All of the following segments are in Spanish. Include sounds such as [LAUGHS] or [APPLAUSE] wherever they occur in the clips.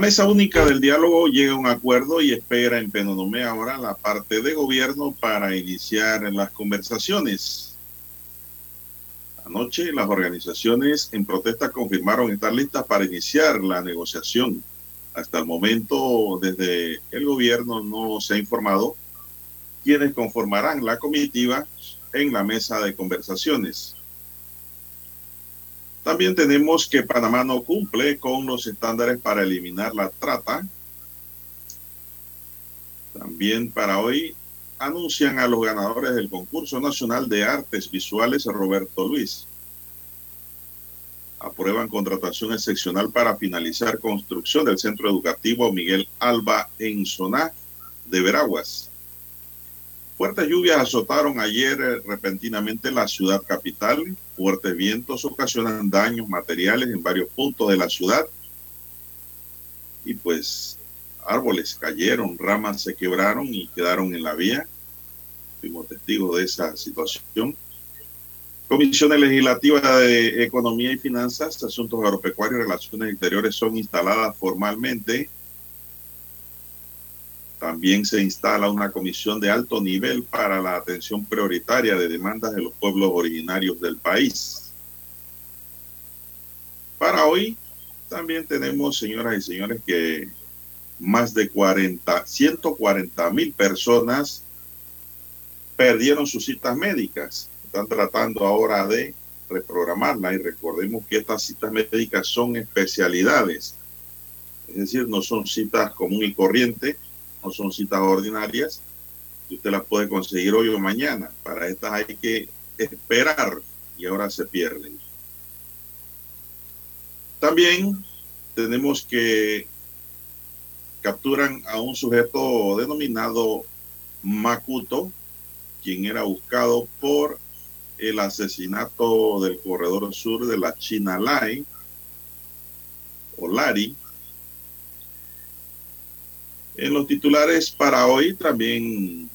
Mesa única del diálogo llega a un acuerdo y espera en Penonomé ahora la parte de gobierno para iniciar las conversaciones. Anoche las organizaciones en protesta confirmaron estar listas para iniciar la negociación. Hasta el momento, desde el gobierno no se ha informado quiénes conformarán la comitiva en la mesa de conversaciones. También tenemos que Panamá no cumple con los estándares para eliminar la trata. También para hoy anuncian a los ganadores del concurso nacional de artes visuales Roberto Luis. Aprueban contratación excepcional para finalizar construcción del centro educativo Miguel Alba en Soná de Veraguas. Fuertes lluvias azotaron ayer eh, repentinamente la ciudad capital. Fuertes vientos ocasionan daños materiales en varios puntos de la ciudad. Y pues árboles cayeron, ramas se quebraron y quedaron en la vía. Fuimos testigos de esa situación. Comisiones legislativas de Economía y Finanzas, Asuntos Agropecuarios y Relaciones Exteriores son instaladas formalmente también se instala una comisión de alto nivel para la atención prioritaria de demandas de los pueblos originarios del país. Para hoy también tenemos, señoras y señores, que más de 40, 140 mil personas perdieron sus citas médicas. Están tratando ahora de reprogramarla y recordemos que estas citas médicas son especialidades. Es decir, no son citas común y corriente, no son citas ordinarias, y usted las puede conseguir hoy o mañana. Para estas hay que esperar y ahora se pierden. También tenemos que capturan a un sujeto denominado Makuto, quien era buscado por el asesinato del corredor sur de la China Line, o Lari, en los titulares para hoy también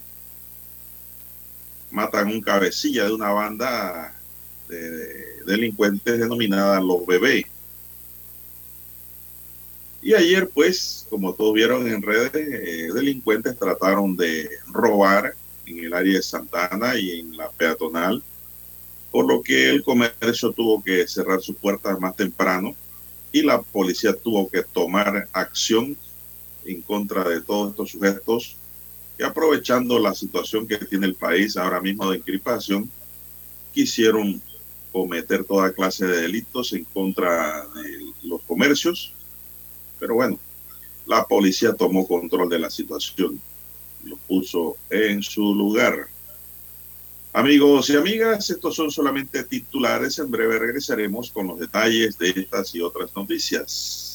matan un cabecilla de una banda de delincuentes denominada Los Bebés. Y ayer, pues, como todos vieron en redes, eh, delincuentes trataron de robar en el área de Santana y en la peatonal, por lo que el comercio tuvo que cerrar sus puertas más temprano y la policía tuvo que tomar acción en contra de todos estos sujetos que aprovechando la situación que tiene el país ahora mismo de encriptación, quisieron cometer toda clase de delitos en contra de los comercios. Pero bueno, la policía tomó control de la situación lo puso en su lugar. Amigos y amigas, estos son solamente titulares. En breve regresaremos con los detalles de estas y otras noticias.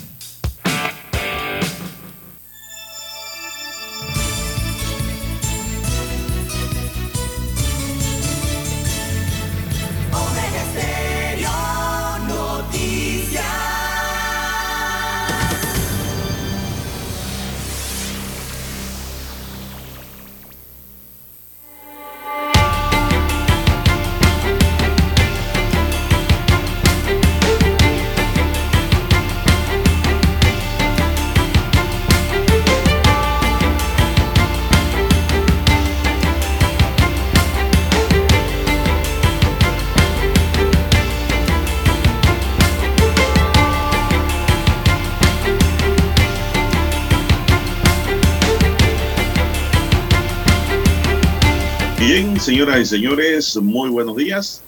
Señores, muy buenos días.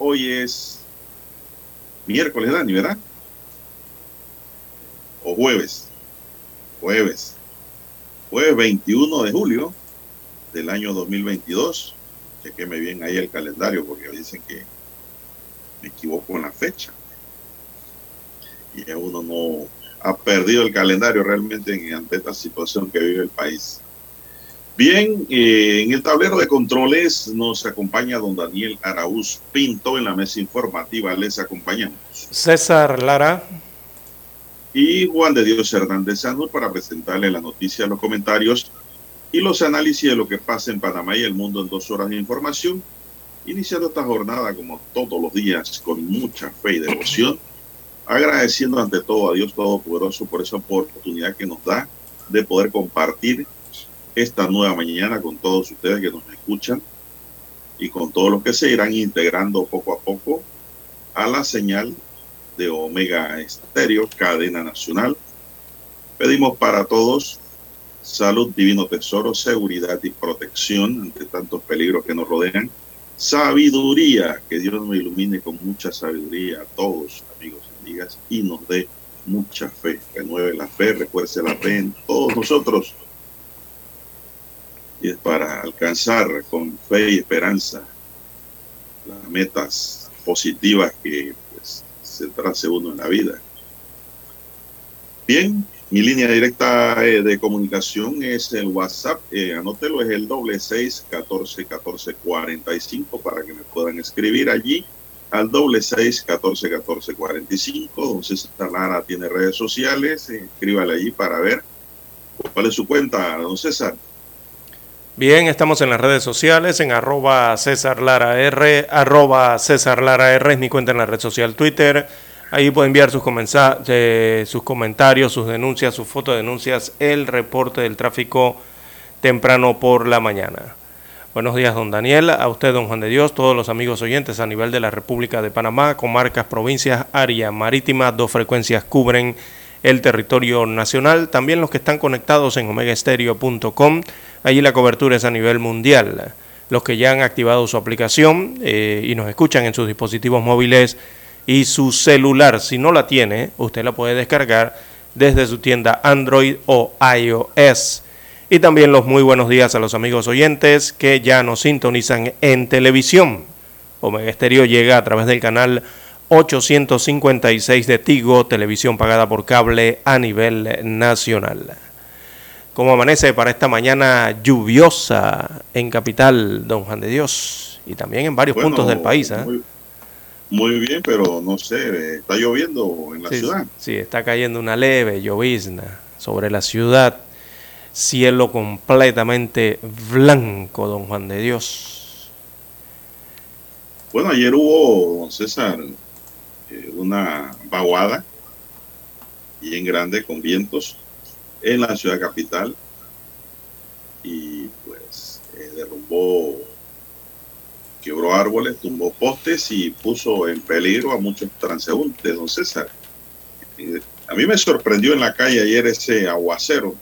Hoy es miércoles, Dani, ¿verdad? O jueves. Jueves. Jueves 21 de julio del año 2022. Chequeme bien ahí el calendario porque dicen que me equivoco en la fecha. Y uno no ha perdido el calendario realmente ante esta situación que vive el país. Bien, eh, en el tablero de controles nos acompaña don Daniel Araúz Pinto en la mesa informativa. Les acompañamos. César Lara. Y Juan de Dios Hernández Sanur para presentarle la noticia, los comentarios y los análisis de lo que pasa en Panamá y el mundo en dos horas de información. Iniciando esta jornada como todos los días con mucha fe y devoción, agradeciendo ante todo a Dios Todopoderoso por esa oportunidad que nos da de poder compartir esta nueva mañana con todos ustedes que nos escuchan y con todos los que se irán integrando poco a poco a la señal de Omega Estéreo, cadena nacional. Pedimos para todos salud, divino tesoro, seguridad y protección ante tantos peligros que nos rodean. Sabiduría, que Dios nos ilumine con mucha sabiduría a todos, amigos y amigas, y nos dé mucha fe. Renueve la fe, refuerce la fe en todos nosotros y es para alcanzar con fe y esperanza las metas positivas que pues, se trace uno en la vida. Bien, mi línea directa eh, de comunicación es el WhatsApp, eh, anótelo, es el doble seis catorce catorce cuarenta y cinco para que me puedan escribir allí al doble seis catorce catorce cuarenta y cinco. Don César Lara tiene redes sociales, eh, escríbale allí para ver cuál es su cuenta, don César. Bien, estamos en las redes sociales, en arroba César Lara R, arroba César Lara R es mi cuenta en la red social Twitter. Ahí puede enviar sus, eh, sus comentarios, sus denuncias, sus fotodenuncias, el reporte del tráfico temprano por la mañana. Buenos días, don Daniel, a usted, don Juan de Dios, todos los amigos oyentes a nivel de la República de Panamá, comarcas, provincias, área marítima, dos frecuencias cubren el territorio nacional, también los que están conectados en omegaestereo.com, allí la cobertura es a nivel mundial. Los que ya han activado su aplicación eh, y nos escuchan en sus dispositivos móviles y su celular, si no la tiene, usted la puede descargar desde su tienda Android o iOS. Y también los muy buenos días a los amigos oyentes que ya nos sintonizan en televisión. Omega Estéreo llega a través del canal 856 de Tigo, televisión pagada por cable a nivel nacional. ¿Cómo amanece para esta mañana lluviosa en Capital, Don Juan de Dios? Y también en varios puntos del país. ¿eh? Muy, bien, pero no sé, está lloviendo en la ciudad. Sí, está cayendo una leve llovizna sobre la ciudad. Cielo completamente blanco, Don Juan de Dios. Bueno, ayer hubo, don César, eh, una vaguada bien grande con vientos en la ciudad capital y pues eh, derrumbó, quebró árboles, tumbó postes y puso en peligro a muchos transeúntes, don César. Eh, a mí me sorprendió en la calle ayer ese aguacero.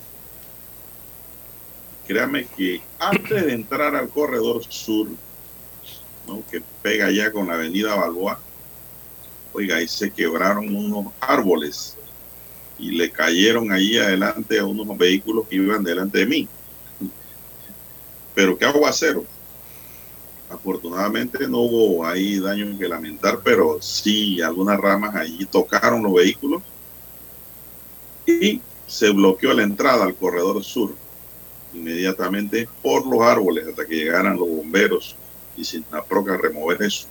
Créame que antes de entrar al corredor sur, que pega ya con la avenida Balboa, oiga, ahí se quebraron unos árboles y le cayeron ahí adelante a unos vehículos que iban delante de mí. Pero qué aguacero. Afortunadamente no hubo ahí daño que lamentar, pero sí algunas ramas allí tocaron los vehículos y se bloqueó la entrada al corredor sur inmediatamente por los árboles hasta que llegaran los bomberos y sin la proca remover eso.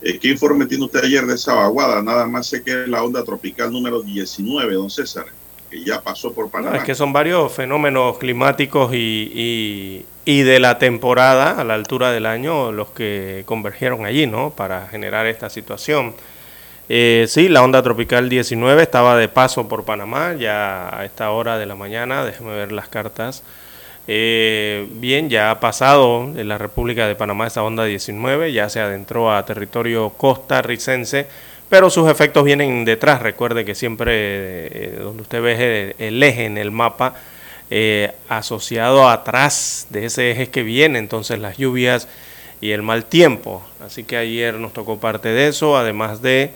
Eh, ¿Qué informe tiene usted ayer de esa vaguada? Nada más sé que es la onda tropical número 19, don César, que ya pasó por Panamá. es que son varios fenómenos climáticos y, y, de la temporada a la altura del año los que convergieron allí, ¿no? Para generar esta situación. Eh, sí, la onda tropical 19 estaba de paso por Panamá ya a esta hora de la mañana, déjeme ver las cartas. Eh, bien, ya ha pasado en la República de Panamá esa onda 19, ya se adentró a territorio costarricense, pero sus efectos vienen detrás. Recuerde que siempre eh, donde usted ve el eje en el mapa, eh, asociado atrás de ese eje que viene entonces las lluvias y el mal tiempo. Así que ayer nos tocó parte de eso, además de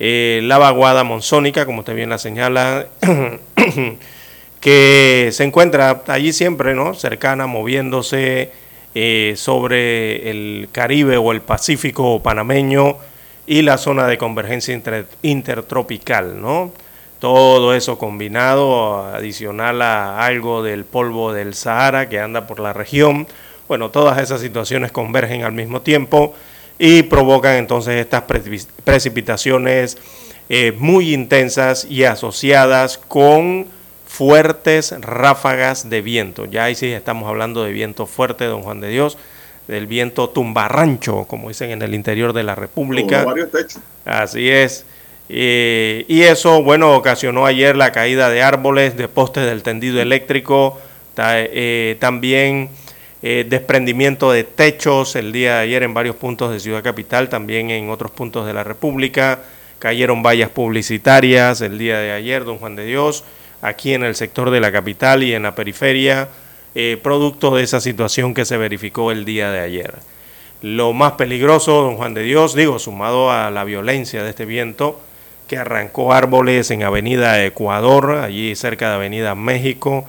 la vaguada monzónica, como usted bien la señala, [CLEARS THROAT] que se encuentra allí siempre, ¿no? Cercana, moviéndose eh, sobre el Caribe o el Pacífico panameño y la zona de convergencia intertropical, ¿no? Todo eso combinado, adicional a algo del polvo del Sahara que anda por la región. Bueno, todas esas situaciones convergen al mismo tiempo y provocan entonces estas precipitaciones eh, muy intensas y asociadas con fuertes ráfagas de viento. Ya ahí sí estamos hablando de viento fuerte, don Juan de Dios, del viento tumbarrancho, como dicen en el interior de la República. Así es. Eh, y eso, bueno, ocasionó ayer la caída de árboles, de postes del tendido eléctrico, eh, también eh, desprendimiento de techos el día de ayer en varios puntos de Ciudad Capital, también en otros puntos de la República. Cayeron vallas publicitarias el día de ayer, don Juan de Dios, aquí en el sector de la capital y en la periferia, producto de esa situación que se verificó el día de ayer. Lo más peligroso, don Juan de Dios, digo, sumado a la violencia de este viento, que arrancó árboles en Avenida Ecuador, allí cerca de Avenida México.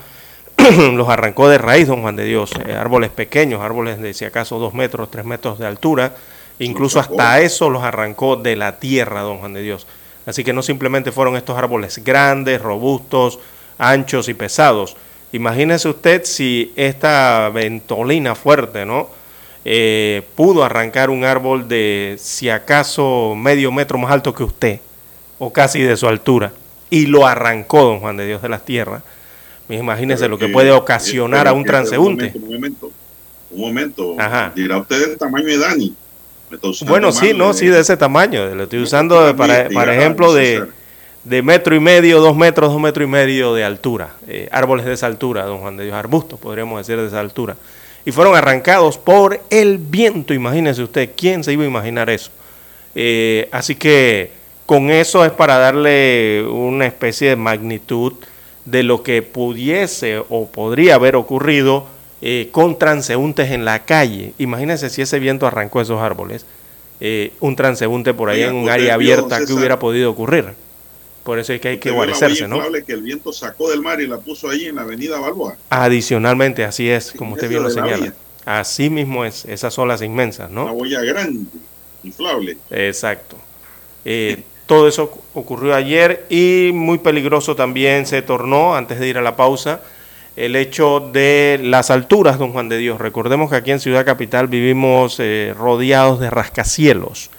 [CLEARS THROAT] los arrancó de raíz, don Juan de Dios, eh, árboles pequeños, árboles de si acaso dos metros, tres metros de altura, incluso hasta eso los arrancó de la tierra, don Juan de Dios. Así que no simplemente fueron estos árboles grandes, robustos, anchos y pesados. Imagínese usted si esta ventolina fuerte, ¿no? Eh, pudo arrancar un árbol de si acaso medio metro más alto que usted o casi de su altura, y lo arrancó don Juan de Dios de las tierras. Imagínense lo que, puede ocasionar a un transeúnte. Un momento, un momento, dirá usted el tamaño de Dani. Bueno, sí, no, sí, de ese tamaño. Lo estoy usando para, para ejemplo de, de metro y medio, dos metros, dos metros y medio de altura. Eh, árboles de esa altura, don Juan de Dios, arbustos, podríamos decir de esa altura. Y fueron arrancados por el viento, imagínese usted, ¿quién se iba a imaginar eso? Eh, así que con eso es para darle una especie de magnitud de lo que pudiese o podría haber ocurrido eh, con transeúntes en la calle. Imagínense si ese viento arrancó esos árboles, eh, un transeúnte por ahí en un área abierta, que hubiera podido ocurrir? Por eso es que hay que guarecerse, ¿no? que el viento sacó del mar y la puso ahí en la avenida Balboa. Adicionalmente, así es, como usted bien lo señala. Así mismo es, esas olas inmensas, ¿no? Una boya grande, inflable. Exacto. Eh, todo eso ocurrió ayer y muy peligroso también se tornó, antes de ir a la pausa, el hecho de las alturas, don Juan de Dios. Recordemos que aquí en Ciudad Capital vivimos eh, rodeados de rascacielos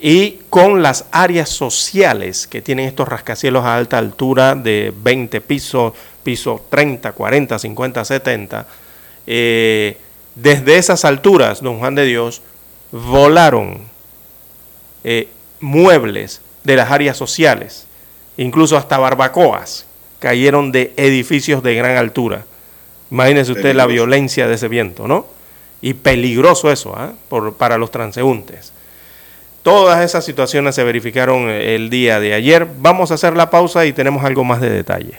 y con las áreas sociales que tienen estos rascacielos a alta altura de 20 pisos, pisos 30, 40, 50, 70, desde esas alturas, don Juan de Dios, volaron eh, muebles de las áreas sociales, incluso hasta barbacoas, cayeron de edificios de gran altura. Imagínense usted la violencia de ese viento, ¿no? Y peligroso eso ¿ah? Por, para los transeúntes. Todas esas situaciones se verificaron el día de ayer. Vamos a hacer la pausa y tenemos algo más de detalle.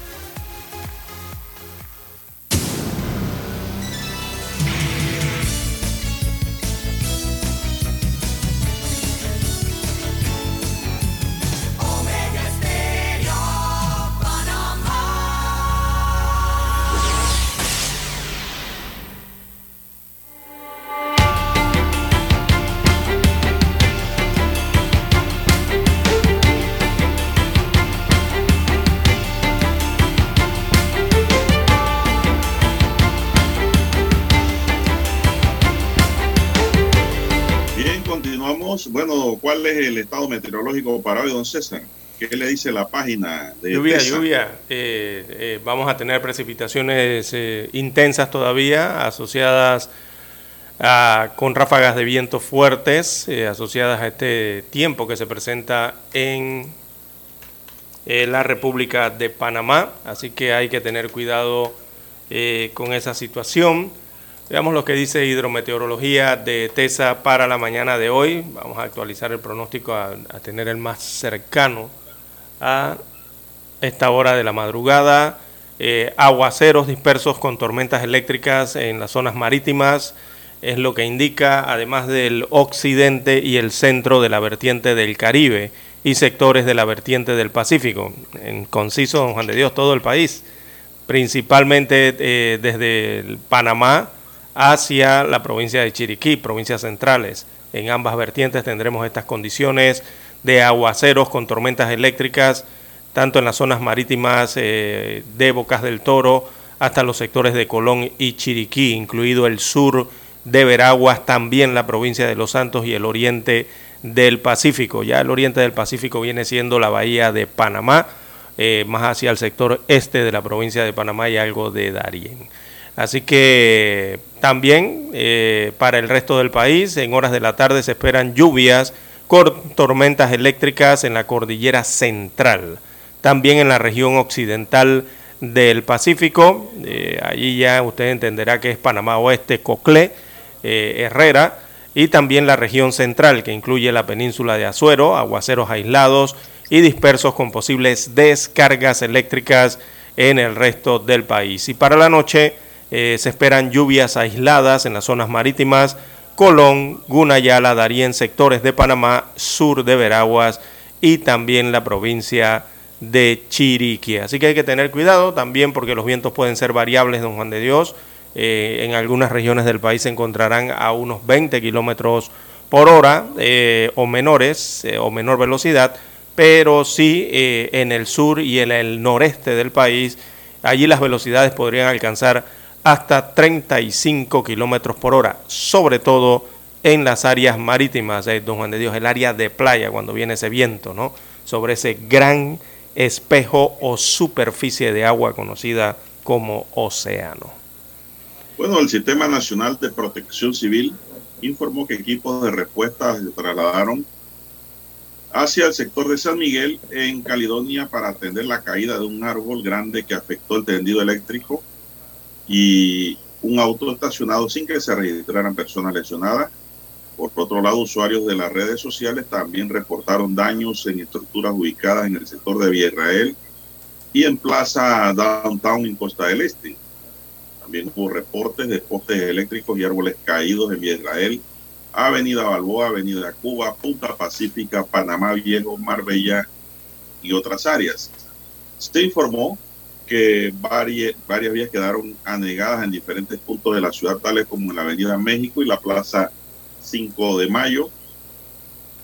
Bueno, ¿cuál es el estado meteorológico para hoy, don César? ¿Qué le dice la página de Lluvia, TESA? lluvia. Eh, eh, vamos a tener precipitaciones eh, intensas todavía, asociadas a- con ráfagas de viento fuertes, eh, asociadas a este tiempo que se presenta en eh, la República de Panamá. Así que hay que tener cuidado eh, con esa situación. Veamos lo que dice hidrometeorología de TESA para la mañana de hoy. Vamos a actualizar el pronóstico a, tener el más cercano a esta hora de la madrugada. Eh, aguaceros dispersos con tormentas eléctricas en las zonas marítimas es lo que indica, además del occidente y el centro de la vertiente del Caribe y sectores de la vertiente del Pacífico. En conciso, don Juan de Dios, todo el país, principalmente eh, desde Panamá hacia la provincia de Chiriquí, provincias centrales. En ambas vertientes tendremos estas condiciones de aguaceros con tormentas eléctricas, tanto en las zonas marítimas eh, de Bocas del Toro hasta los sectores de Colón y Chiriquí, incluido el sur de Veraguas, también la provincia de Los Santos y el oriente del Pacífico. Ya el oriente del Pacífico viene siendo la bahía de Panamá, eh, más hacia el sector este de la provincia de Panamá y algo de Darién. Así que también eh, para el resto del país, en horas de la tarde se esperan lluvias tormentas eléctricas en la cordillera central, también en la región occidental del Pacífico, eh, allí ya usted entenderá que es Panamá Oeste, Coclé, eh, Herrera, y también la región central, que incluye la península de Azuero, aguaceros aislados y dispersos con posibles descargas eléctricas en el resto del país. Y para la noche eh, se esperan lluvias aisladas en las zonas marítimas, Colón, Gunayala, Darién, sectores de Panamá, sur de Veraguas y también la provincia de Chiriquí. Así que hay que tener cuidado también porque los vientos pueden ser variables, don Juan de Dios. Eh, en algunas regiones del país se encontrarán a unos 20 kilómetros por hora eh, o menores o menor velocidad, pero sí en el sur y en el noreste del país, allí las velocidades podrían alcanzar hasta 35 kilómetros por hora, sobre todo en las áreas marítimas, eh, don Juan de Dios, el área de playa, cuando viene ese viento, ¿no? Sobre ese gran espejo o superficie de agua conocida como océano. Bueno, el Sistema Nacional de Protección Civil informó que equipos de respuesta se trasladaron hacia el sector de San Miguel en Caledonia para atender la caída de un árbol grande que afectó el tendido eléctrico y un auto estacionado sin que se registraran personas lesionadas. Por otro lado, usuarios de las redes sociales también reportaron daños en estructuras ubicadas en el sector de Villa Israel y en Plaza Downtown en Costa del Este. También hubo reportes de postes eléctricos y árboles caídos en Villa Israel, Avenida Balboa, Avenida Cuba, Punta Pacífica, Panamá Viejo, Marbella y otras áreas. Se informó que varias, varias vías quedaron anegadas en diferentes puntos de la ciudad, tales como en la Avenida México y la Plaza 5 de Mayo.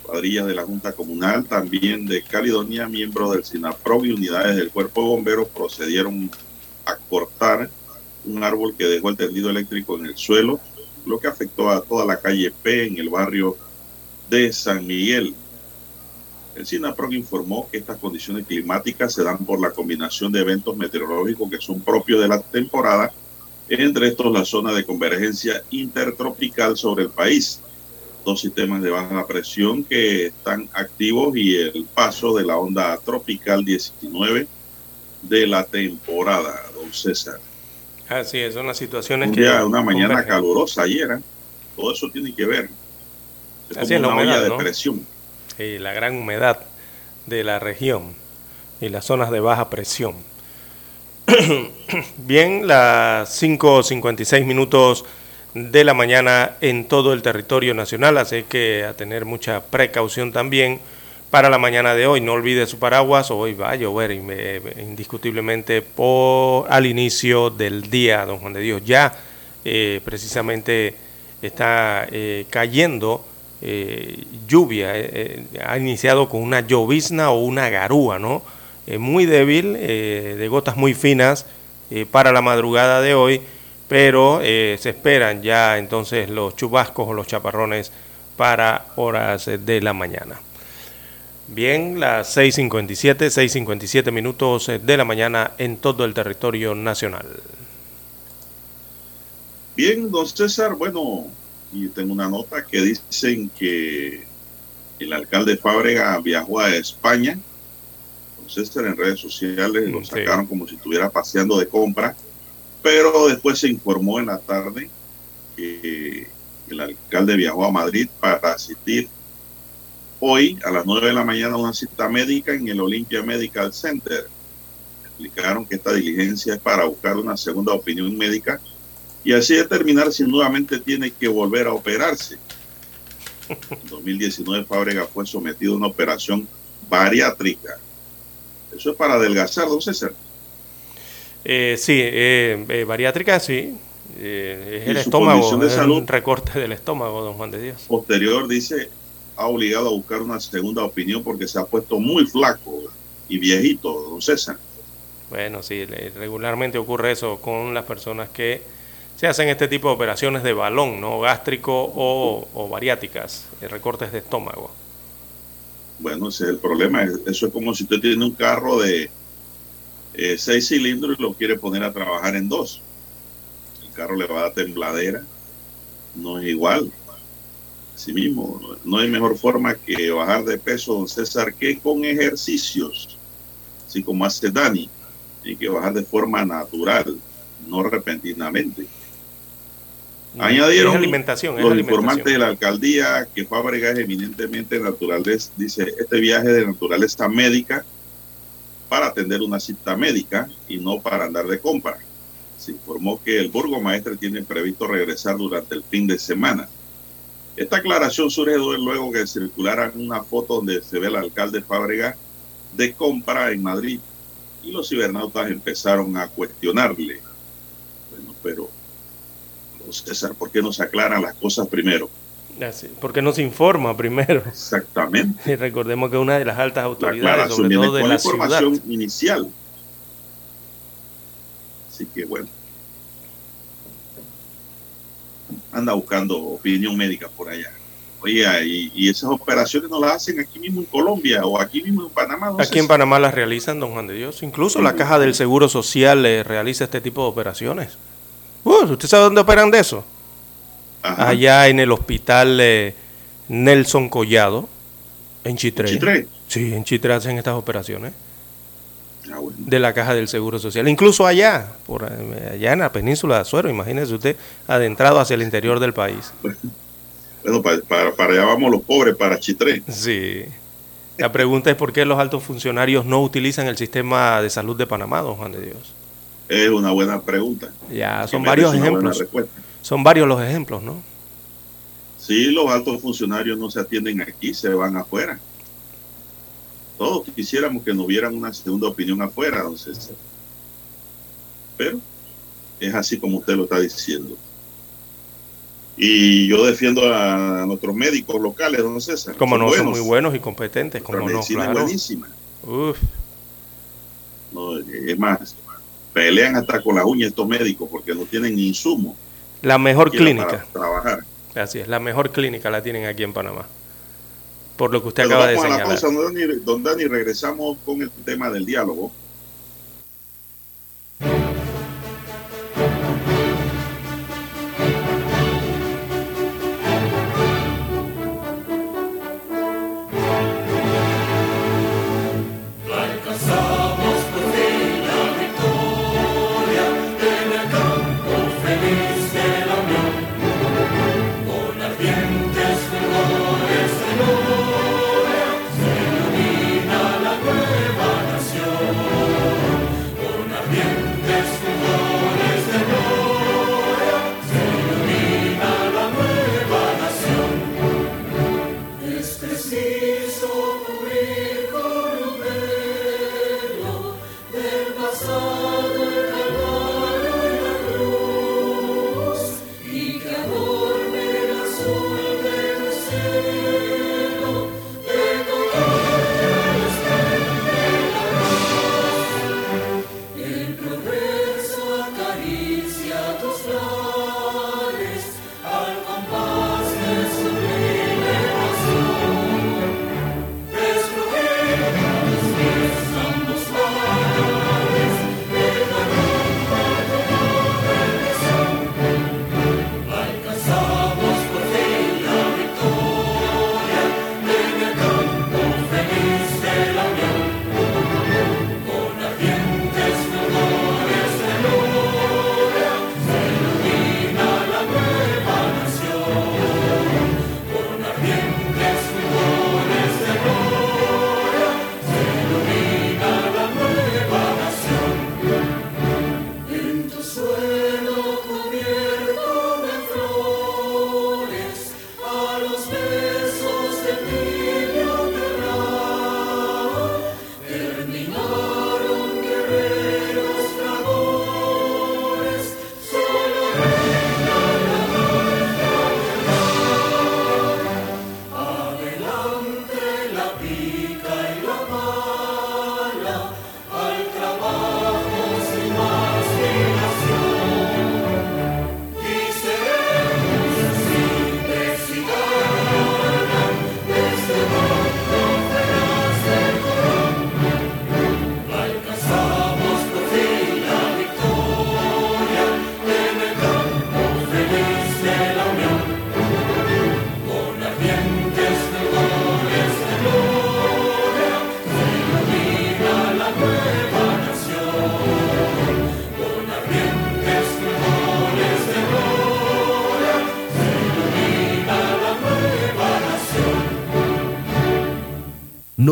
cuadrillas de la Junta Comunal, también de Caledonia, miembros del SINAPROG y unidades del Cuerpo de Bomberos procedieron a cortar un árbol que dejó el tendido eléctrico en el suelo, lo que afectó a toda la calle P en el barrio de San Miguel. El SINAPROG informó que estas condiciones climáticas se dan por la combinación de eventos meteorológicos que son propios de la temporada, entre estos la zona de convergencia intertropical sobre el país dos sistemas de baja presión que están activos y el paso de la onda tropical 19 de la temporada, don César. Así es, son las situaciones Un que... día, una mañana convergen. calurosa ayer, ¿eh? todo eso tiene que ver. Es Así como es la una humedad, olla de ¿no? presión. La gran humedad de la región y las zonas de baja presión. [COUGHS] Bien, las 5.56 minutos de la mañana en todo el territorio nacional, así que a tener mucha precaución también para la mañana de hoy. No olvide su paraguas, hoy va a llover indiscutiblemente por, al inicio del día, don Juan de Dios. Ya eh, precisamente está eh, cayendo eh, lluvia, eh, eh, ha iniciado con una llovizna o una garúa, ¿no? Muy débil, de gotas muy finas para la madrugada de hoy, pero se esperan ya entonces los chubascos o los chaparrones para horas de la mañana. Bien, las 6.57, 6.57 minutos de la mañana en todo el territorio nacional. Bien, don César, bueno, y tengo una nota que dicen que el alcalde Fábrega viajó a España. Don César en redes sociales lo sacaron como si estuviera paseando de compra, pero después se informó en la tarde que el alcalde viajó a Madrid para asistir hoy a las 9 de la mañana a una cita médica en el Olympia Medical Center. Explicaron que esta diligencia es para buscar una segunda opinión médica y así determinar si nuevamente tiene que volver a operarse. [LAUGHS] En 2019 Fábrega fue sometido a una operación bariátrica. Eso es para adelgazar, don César. Eh, sí, eh, eh, bariátrica, sí. Eh, es el estómago, condición de es salud. un recorte del estómago, don Juan de Dios. Posterior dice, ha obligado a buscar una segunda opinión porque se ha puesto muy flaco y viejito, don César. Bueno, sí, regularmente ocurre eso con las personas que se hacen este tipo de operaciones de balón, ¿no? Gástrico o, o bariátricas, eh, recortes de estómago. Bueno, ese es el problema. Eso es como si usted tiene un carro de eh, seis cilindros y lo quiere poner a trabajar en dos. El carro le va a dar tembladera. No es igual. Así mismo, no hay mejor forma que bajar de peso, don César, que con ejercicios. Así como hace Dani. Hay que bajar de forma natural, no repentinamente. Añadieron es alimentación, es los alimentación. informantes de la alcaldía que Fábrega es eminentemente naturaleza, dice este viaje de naturaleza médica para atender una cita médica y no para andar de compra. Se informó que el burgomaestre tiene previsto regresar durante el fin de semana. Esta aclaración surge luego que circularan una foto donde se ve al alcalde Fábrega de compra en Madrid y los cibernautas empezaron a cuestionarle. Bueno, pero César, ¿por qué no se aclaran las cosas primero? Así, porque no se informa primero. Exactamente. Y recordemos que una de las altas La autoridades, aclaración sobre todo de la la información ciudad, inicial. Así que bueno. Anda buscando opinión médica por allá. Oye, y, y esas operaciones no las hacen aquí mismo en Colombia o aquí mismo en Panamá. no aquí en si- Panamá las realizan, don Juan de Dios. Incluso la Caja del Seguro Social eh, realiza este tipo de operaciones. Uh, ¿Usted sabe dónde operan de eso? Ajá. Allá en el hospital eh, Nelson Collado, en Chitré. Chitré. Sí, en Chitré hacen estas operaciones Ah, bueno. de la Caja del Seguro Social. Incluso allá, por allá en la península de Azuero, imagínese usted, adentrado hacia el interior del país. Bueno, para, para, para allá vamos los pobres, para Chitré. Sí. La pregunta es por qué los altos funcionarios no utilizan el sistema de salud de Panamá, don Juan de Dios. Es una buena pregunta. Ya son varios ejemplos. Son varios los ejemplos, ¿no? Si los altos funcionarios no se atienden aquí, se van afuera. Todos quisiéramos que no hubieran una segunda opinión afuera, don César. Pero es así como usted lo está diciendo. Y yo defiendo a nuestros médicos locales, don César. Como no, son muy buenos y competentes, como no, claro. es buenísima. No, es más, pelean hasta con las uñas estos médicos porque no tienen insumo. La mejor clínica. Para trabajar. Así es, la mejor clínica la tienen aquí en Panamá. Por lo que usted acaba de señalar. A la pausa, don Dani, regresamos con el tema del diálogo.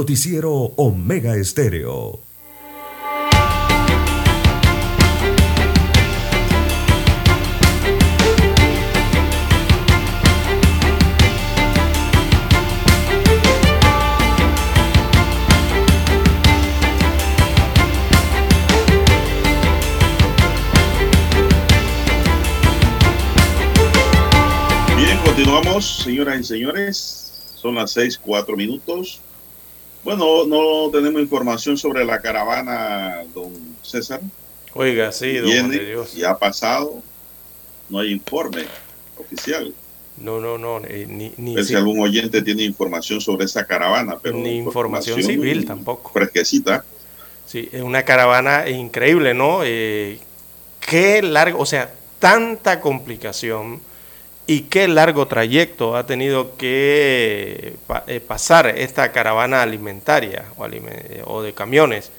Noticiero Omega Estéreo. Bien, continuamos, señoras y señores. Son las seis, cuatro minutos. Bueno, no tenemos información sobre la caravana, don César. Oiga, sí, don Viene, Dios. Y ha pasado, no hay informe oficial. No, no, no, eh, ni, ni si algún oyente tiene información sobre esa caravana, pero ni información, civil tampoco. Fresquecita. Sí, es una caravana increíble, ¿no? Eh, qué largo, o sea, tanta complicación y qué largo trayecto ha tenido que eh, pasar esta caravana alimentaria o, de camiones,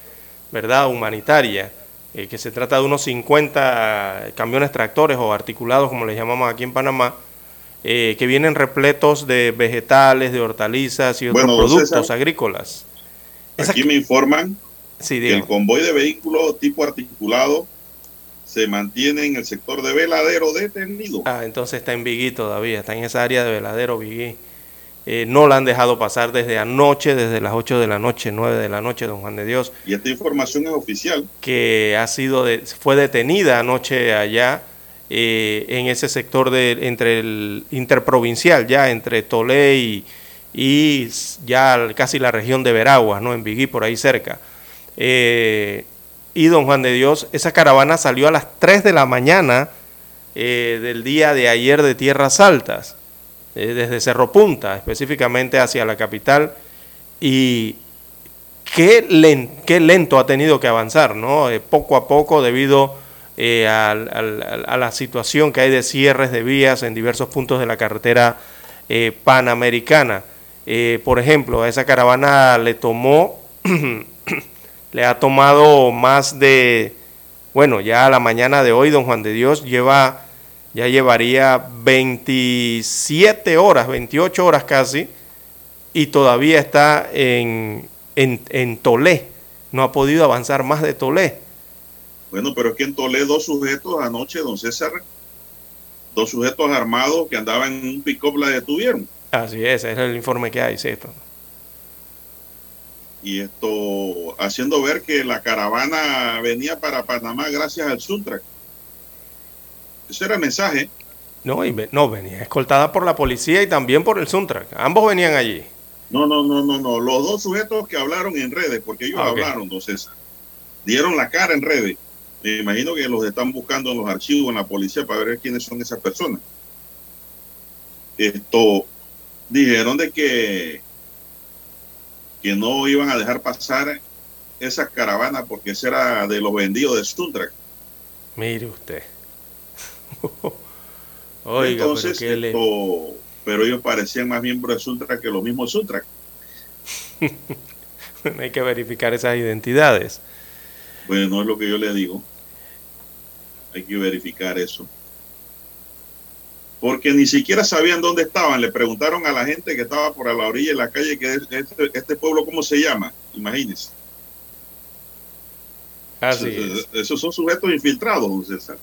¿verdad? Humanitaria, eh, que se trata de unos 50 camiones tractores o articulados, como les llamamos aquí en Panamá, eh, que vienen repletos de vegetales, de hortalizas y otros productos agrícolas. Aquí me informan que el convoy de vehículos tipo articulado se mantiene en el sector de Veladero detenido. Ah, entonces está en Vigui todavía, está en esa área de Veladero, Vigui. Eh, no la han dejado pasar desde anoche, desde las 8 de la noche, 9 de la noche, don Juan de Dios. Y esta información es oficial. Que ha sido fue detenida anoche allá eh, en ese sector de, entre el interprovincial, ya entre Tolé y, y ya casi la región de Veraguas, ¿no? en Vigui, por ahí cerca. Eh, y don Juan de Dios, esa caravana salió a las 3 de la mañana eh, del día de ayer de Tierras Altas, desde Cerro Punta, específicamente hacia la capital, y qué, lento ha tenido que avanzar, ¿no? poco a poco debido eh, a, la situación que hay de cierres de vías en diversos puntos de la carretera eh, panamericana. Eh, por ejemplo, a esa caravana le tomó, [CLEARS THROAT] le ha tomado más de, bueno, ya a la mañana de hoy, don Juan de Dios lleva, ya llevaría 27 horas, 28 horas casi, y todavía está en, en, en Tolé, no ha podido avanzar más de Tolé. Bueno, pero es que en Toledo dos sujetos anoche, don César, dos sujetos armados que andaban en un pick-up la detuvieron. Así es, ese es el informe que hay, sí. Y esto haciendo ver que la caravana venía para Panamá gracias al Suntrack. Ese era el mensaje. No, y no, venía escoltada por la policía y también por el Suntrack. Ambos venían allí. No, no, no, no, no. Los dos sujetos que hablaron en redes, porque ellos ah, hablaron, don César, dieron la cara en redes me imagino que los están buscando en los archivos, en la policía, para ver quiénes son esas personas. Esto dijeron de que, que no iban a dejar pasar esa caravana porque esa era de los vendidos de Suntrack. Mire usted. [LAUGHS] Oiga, Entonces, pero, pero ellos parecían más miembros de Suntrack que los mismos Suntrack. [LAUGHS] Hay que verificar esas identidades. Bueno, no es lo que yo le digo. Hay que verificar eso. Porque ni siquiera sabían dónde estaban. Le preguntaron a la gente que estaba por la orilla de la calle que este, este pueblo, ¿cómo se llama? Imagínense. Así es. Esos son sujetos infiltrados, César.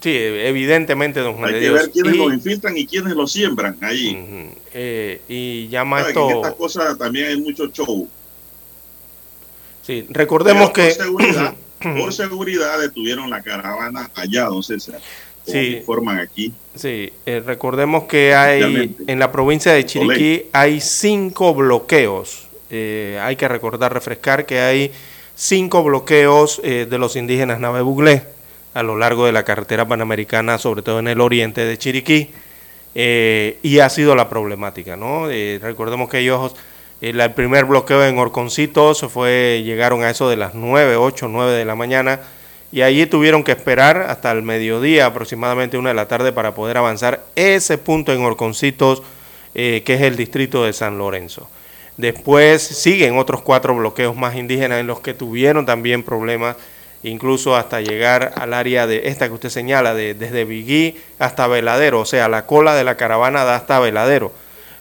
Sí, evidentemente, don Juan Hay que ver quiénes los infiltran y quiénes los siembran allí. Eh, y llama esto... En estas cosas también hay mucho show. Sí, recordemos que... Seguridad, [CLEARS THROAT] por seguridad detuvieron la caravana allá, don César. Sí, informan aquí. Sí, eh, recordemos que hay en la provincia de Chiriquí hay cinco bloqueos. Eh, hay que recordar, refrescar que hay cinco bloqueos eh, de los indígenas Nave a lo largo de la carretera panamericana, sobre todo en el oriente de Chiriquí, y ha sido la problemática, ¿no? recordemos que ellos el primer bloqueo en Orconcitos fue, llegaron a eso de las 9, 8, 9 de la mañana y allí tuvieron que esperar hasta el mediodía, aproximadamente una de la tarde, para poder avanzar ese punto en Orconcitos, eh, que es el distrito de San Lorenzo. Después siguen otros cuatro bloqueos más indígenas en los que tuvieron también problemas, incluso hasta llegar al área de esta que usted señala, de, desde Vigui hasta Veladero, o sea, la cola de la caravana da hasta Veladero.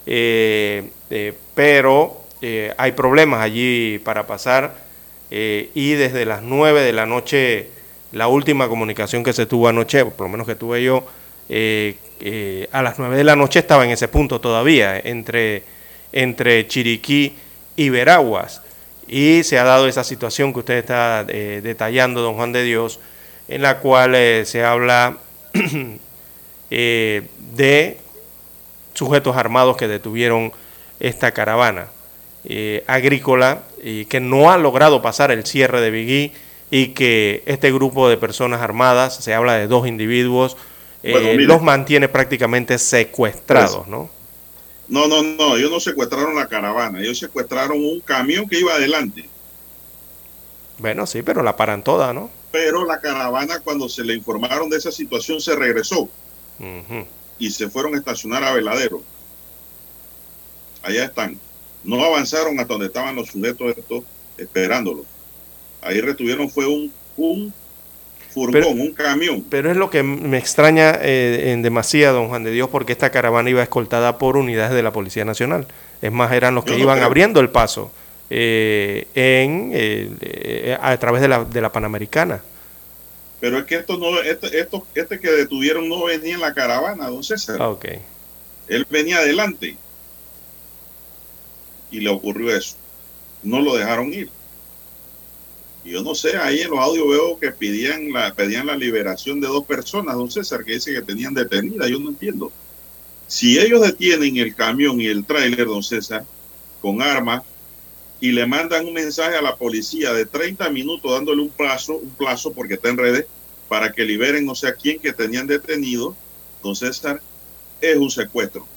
Eh, eh, pero eh, hay problemas allí para pasar y desde las 9 de la noche, la última comunicación que se tuvo anoche, por lo menos que tuve yo, eh, a las 9 de la noche estaba en ese punto todavía, entre, entre Chiriquí y Veraguas. Y se ha dado esa situación que usted está detallando, don Juan de Dios, en la cual se habla [CLEARS THROAT] de sujetos armados que detuvieron esta caravana eh, agrícola y que no ha logrado pasar el cierre de Vigui y que este grupo de personas armadas, se habla de dos individuos, eh, los mantiene prácticamente secuestrados, pues, ¿no? No, no, no, ellos no secuestraron la caravana, ellos secuestraron un camión que iba adelante. Bueno, sí, pero la paran toda, ¿no? Pero la caravana, cuando se le informaron de esa situación, se regresó y se fueron a estacionar a Veladero allá están. No avanzaron hasta donde estaban los sujetos estos esperándolos. Ahí retuvieron fue un, un furgón, un camión. Pero es lo que me extraña eh, en demasía, don Juan de Dios, porque esta caravana iba escoltada por unidades de la Policía Nacional. Es más, eran los que iban abriendo el paso eh, en, eh, a través de la, de la Panamericana. Pero es que esto no, este, esto, este que detuvieron no venía en la caravana, don César. Ah, Él venía adelante y le ocurrió eso. No lo dejaron ir. Yo no sé, ahí en los audios veo que pedían la, pedían la liberación de dos personas, don César, que dice que tenían detenida, yo no entiendo. Si ellos detienen el camión y el tráiler, don César, con armas, y le mandan un mensaje a la policía de 30 minutos dándole un plazo, un plazo porque está en redes, para que liberen no sé a quién que tenían detenido, don César, es un secuestro.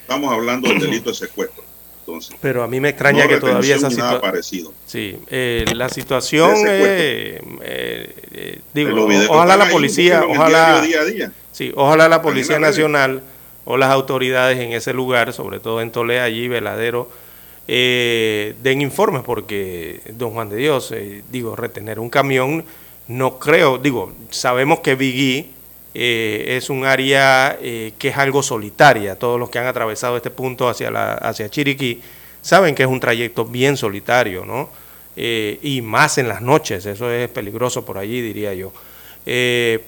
Estamos hablando del [CLEARS THROAT] delito de secuestro. Entonces, Pero a mí me extraña que todavía esa situación... Sí, eh, la situación... Eh, eh, digo, ojalá la policía, ojalá... Día a día. Sí, ojalá la Policía Nacional o las autoridades en ese lugar, sobre todo en Tolea, allí, Veladero, eh, den informes, porque, don Juan de Dios, eh, digo, retener un camión, no creo, digo, sabemos que Vigui eh, es un área que es algo solitaria, todos los que han atravesado este punto hacia, la, hacia Chiriquí saben que es un trayecto bien solitario, ¿no? y más en las noches, eso es peligroso por allí, diría yo.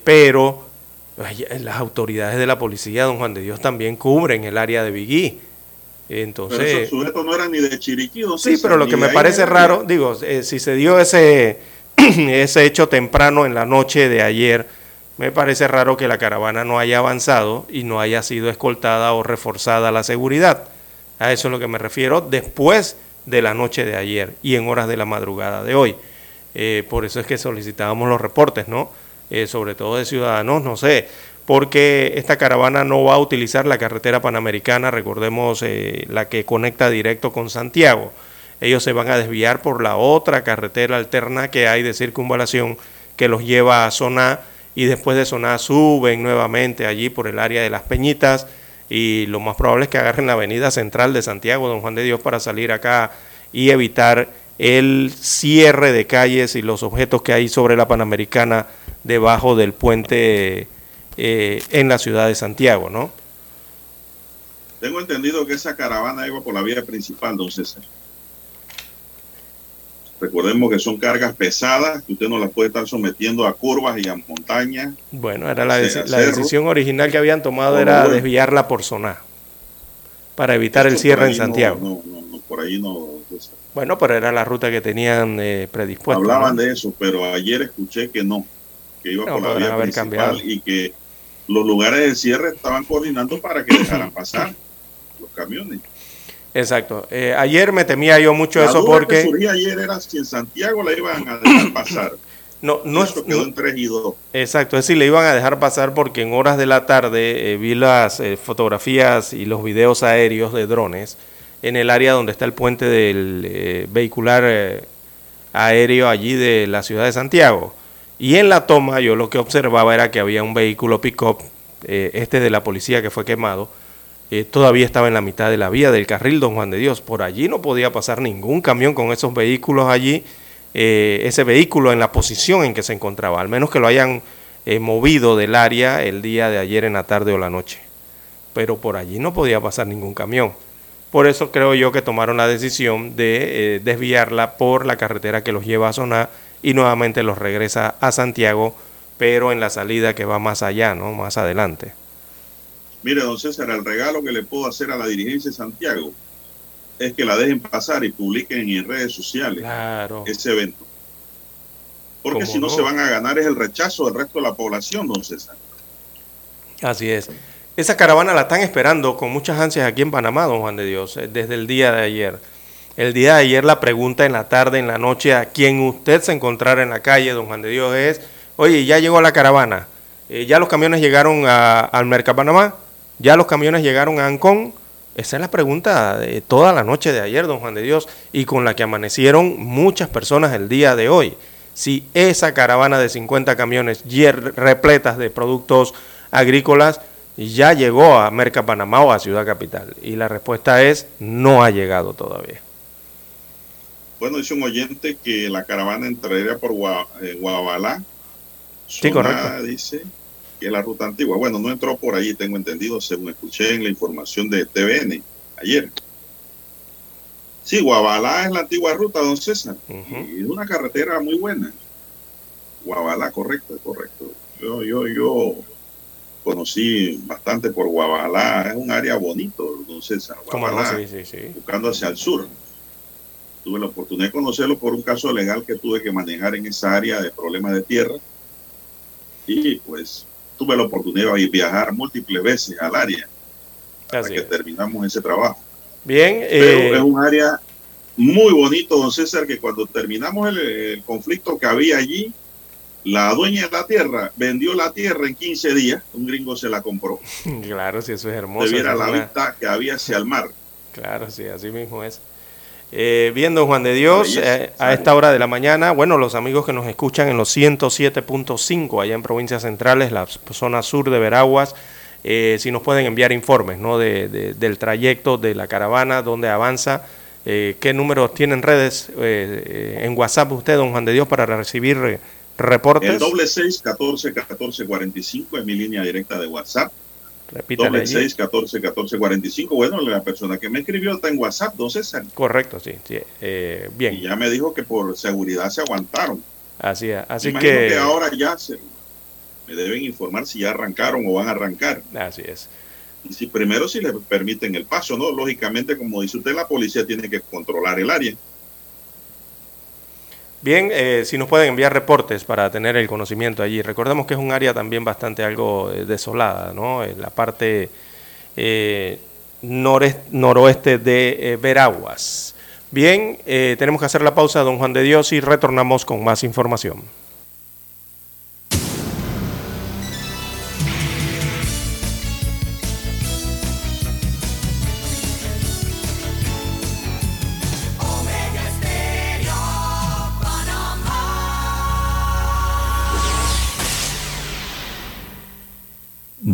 pero las autoridades de la policía, don Juan de Dios, también cubren el área de Vigui entonces, pero esos sujetos no eran ni de Chiriquí, Sí, pero lo que me parece raro, digo, eh, si se dio ese, [CLEARS THROAT] ese hecho temprano en la noche de ayer, me parece raro que la caravana no haya avanzado y no haya sido escoltada o reforzada la seguridad. A eso es lo que me refiero después de la noche de ayer y en horas de la madrugada de hoy. Eh, por eso es que solicitábamos los reportes, ¿no? Eh, sobre todo de ciudadanos, no sé, porque esta caravana no va a utilizar la carretera panamericana, recordemos eh, la que conecta directo con Santiago. Ellos se van a desviar por la otra carretera alterna que hay de circunvalación que los lleva a zona y después de zona suben nuevamente allí por el área de las Peñitas y lo más probable es que agarren la avenida central de Santiago, Don Juan de Dios, para salir acá y evitar el cierre de calles y los objetos que hay sobre la Panamericana debajo del puente eh, en la ciudad de Santiago, ¿no? Tengo entendido que esa caravana iba por la vía principal, don César. Recordemos que son cargas pesadas, que usted no las puede estar sometiendo a curvas y a montañas. Bueno, era la, decisión original que habían tomado era desviarla por zona, para evitar el cierre en Santiago. No, no, por ahí no. Bueno, pero era la ruta que tenían eh, predispuesta. Hablaban de eso, pero ayer escuché que no, que iba por la vía principal y que los lugares de cierre estaban coordinando para que dejaran pasar [COUGHS] los camiones. Exacto. Eh, ayer me temía yo mucho eso porque... que surgía ayer era si en Santiago la iban a dejar [COUGHS] pasar. No, no eso quedó en 3 y 2. Exacto, es decir, le iban a dejar pasar porque en horas de la tarde eh, vi las eh, fotografías y los videos aéreos de drones en el área donde está el puente del vehicular aéreo allí de la ciudad de Santiago. Y en la toma yo lo que observaba era que había un vehículo pick-up, este de la policía que fue quemado, eh, todavía estaba en la mitad de la vía del carril Don Juan de Dios. Por allí no podía pasar ningún camión con esos vehículos allí, eh, ese vehículo en la posición en que se encontraba, al menos que lo hayan movido del área el día de ayer en la tarde o la noche. Pero por allí no podía pasar ningún camión. Por eso creo yo que tomaron la decisión de desviarla por la carretera que los lleva a Soná y nuevamente los regresa a Santiago, pero en la salida que va más allá, ¿no? Más adelante. Mire, don César, el regalo que le puedo hacer a la dirigencia de Santiago es que la dejen pasar y publiquen en redes sociales ese evento. Porque si no, se van a ganar es el rechazo del resto de la población, don César. Así es. Esa caravana la están esperando con muchas ansias aquí en Panamá, don Juan de Dios, eh, desde el día de ayer. El día de ayer la pregunta en la tarde, en la noche, a quien usted se encontrara en la calle, don Juan de Dios, es, oye, ya llegó la caravana, eh, ya los camiones llegaron a, al Merca Panamá, ya los camiones llegaron a Ancón. Esa es la pregunta de toda la noche de ayer, don Juan de Dios, y con la que amanecieron muchas personas el día de hoy. Si esa caravana de 50 camiones repletas de productos agrícolas ya llegó a Merca Panamá o a Ciudad Capital. Y la respuesta es no ha llegado todavía. Bueno, dice un oyente que la caravana entraría por eh, Guabalá. Sí, correcto. Dice que es la ruta antigua. Bueno, no entró por ahí, tengo entendido, según escuché en la información de TVN ayer. Sí, Guabalá es la antigua ruta, don César. Y es una carretera muy buena. Guabalá, correcto, correcto. Yo, yo, yo conocí bastante por Guabalá. Es un área bonito, don César. Guabalá, sí, sí, sí. Buscando hacia el sur. Tuve la oportunidad de conocerlo por un caso legal que tuve que manejar en esa área de problemas de tierra. Y pues tuve la oportunidad de viajar múltiples veces al área hasta que terminamos ese trabajo. Bien. Pero eh, es un área muy bonito, don César, que cuando terminamos el, conflicto que había allí, la dueña de la tierra vendió la tierra en 15 días, un gringo se la compró. [LAUGHS] Claro, sí, eso es hermoso. Debiera la vista que había hacia el mar. Claro, sí, así mismo es. Eh, viendo Juan de Dios, eh, a esta hora de la mañana, bueno, los amigos que nos escuchan en los 107.5 allá en provincias centrales, la zona sur de Veraguas, eh, si nos pueden enviar informes ¿no? de, del trayecto de la caravana, dónde avanza, qué números tienen redes en WhatsApp usted, don Juan de Dios, para recibir reportes. El doble seis catorce catorce cuarenta y cinco es mi línea directa de WhatsApp. Repítale 6 14 14 45. Bueno, la persona que me escribió está en WhatsApp, don César. Correcto, sí. sí eh, bien. Y ya me dijo que por seguridad se aguantaron. Así es. Así que... que ahora ya se, me deben informar si ya arrancaron o van a arrancar. Así es. Y si primero si les permiten el paso, ¿no? Lógicamente, como dice usted, la policía tiene que controlar el área. Bien, eh, si nos pueden enviar reportes para tener el conocimiento allí. Recordemos que es un área también bastante algo eh, desolada, ¿no? En la parte eh, noroeste de Veraguas. Bien, tenemos que hacer la pausa, don Juan de Dios, y retornamos con más información.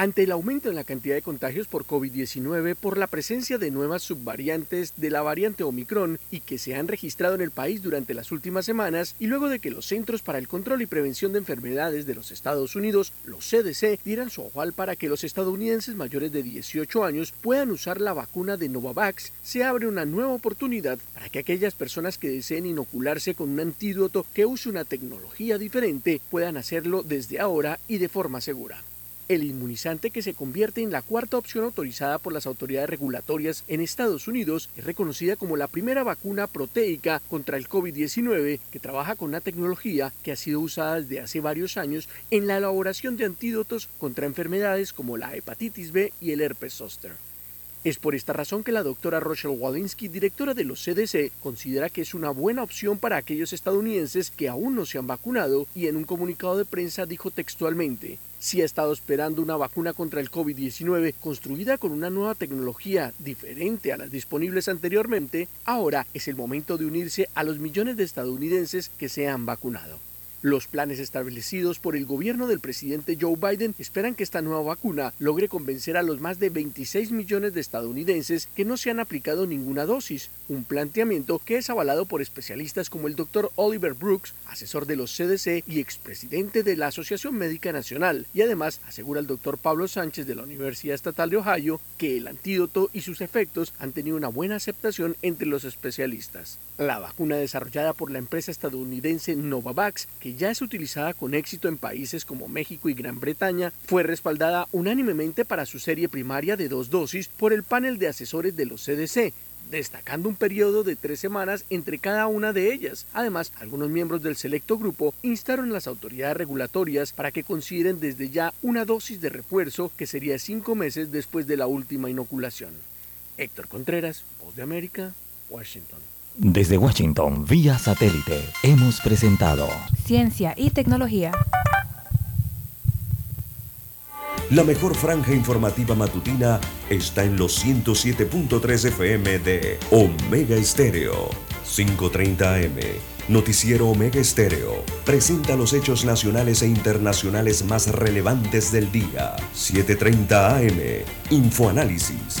Ante el aumento en la cantidad de contagios por COVID-19 por la presencia de nuevas subvariantes de la variante Omicron y que se han registrado en el país durante las últimas semanas y luego de que los Centros para el Control y Prevención de Enfermedades de los Estados Unidos, los CDC, dieran su aval para que los estadounidenses mayores de 18 años puedan usar la vacuna de Novavax, se abre una nueva oportunidad para que aquellas personas que deseen inocularse con un antídoto que use una tecnología diferente puedan hacerlo desde ahora y de forma segura. El inmunizante que se convierte en la cuarta opción autorizada por las autoridades regulatorias en Estados Unidos es reconocida como la primera vacuna proteica contra el COVID-19 que trabaja con una tecnología que ha sido usada desde hace varios años en la elaboración de antídotos contra enfermedades como la hepatitis B y el herpes zóster. Es por esta razón que la doctora Rochelle Walensky, directora de los CDC, considera que es una buena opción para aquellos estadounidenses que aún no se han vacunado y en un comunicado de prensa dijo textualmente, si ha estado esperando una vacuna contra el COVID-19 construida con una nueva tecnología diferente a las disponibles anteriormente, ahora es el momento de unirse a los millones de estadounidenses que se han vacunado. Los planes establecidos por el gobierno del presidente Joe Biden esperan que esta nueva vacuna logre convencer a los más de 26 millones de estadounidenses que no se han aplicado ninguna dosis, un planteamiento que es avalado por especialistas como el doctor Oliver Brooks, asesor de los CDC y expresidente de la Asociación Médica Nacional, y además asegura el doctor Pablo Sánchez de la Universidad Estatal de Ohio que el antídoto y sus efectos han tenido una buena aceptación entre los especialistas. La vacuna desarrollada por la empresa estadounidense Novavax, que ya es utilizada con éxito en países como México y Gran Bretaña, fue respaldada unánimemente para su serie primaria de dos dosis por el panel de asesores de los CDC, destacando un periodo de tres semanas entre cada una de ellas. Además, algunos miembros del selecto grupo instaron a las autoridades regulatorias para que consideren desde ya una dosis de refuerzo que sería cinco meses después de la última inoculación. Héctor Contreras, Voz de América, Washington. Desde Washington, vía satélite, hemos presentado Ciencia y Tecnología. La mejor franja informativa matutina está en los 107.3 FM de Omega Estéreo. 5.30 AM. Noticiero Omega Estéreo. Presenta los hechos nacionales e internacionales más relevantes del día. 7.30 AM. Infoanálisis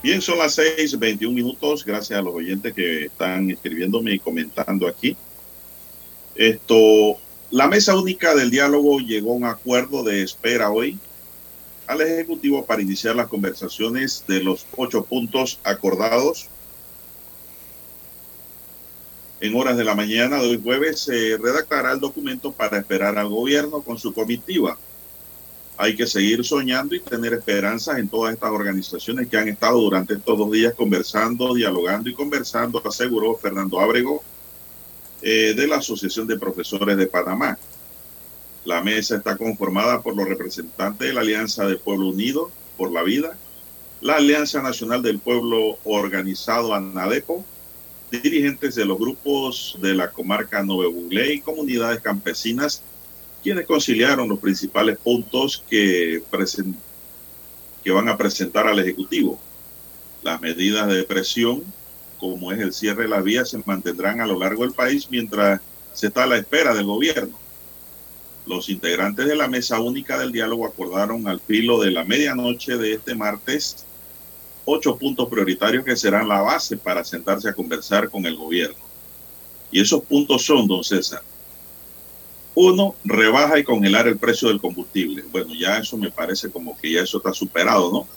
Bien, son las 6, 21 minutos. Gracias a los oyentes que están escribiéndome y comentando aquí. Esto, la mesa única del diálogo llegó a un acuerdo de espera hoy al Ejecutivo para iniciar las conversaciones de los ocho puntos acordados. En horas de la mañana de hoy jueves se redactará el documento para esperar al gobierno con su comitiva hay que seguir soñando y tener esperanzas en todas estas organizaciones que han estado durante estos dos días conversando, dialogando y conversando, aseguró Fernando Ábrego eh, de la Asociación de Profesores de Panamá. La mesa está conformada por los representantes de la Alianza del Pueblo Unido por la Vida, la Alianza Nacional del Pueblo Organizado ANADEPO, dirigentes de los grupos de la comarca Nove y comunidades campesinas quienes conciliaron los principales puntos que, que van a presentar al Ejecutivo. Las medidas de presión, como es el cierre de la vía, se mantendrán a lo largo del país mientras se está a la espera del gobierno. Los integrantes de la mesa única del diálogo acordaron al filo de la medianoche de este martes ocho puntos prioritarios que serán la base para sentarse a conversar con el gobierno. Y esos puntos son, don César, uno, rebaja y congelar el precio del combustible. Bueno, ya eso me parece como que ya eso está superado, ¿no?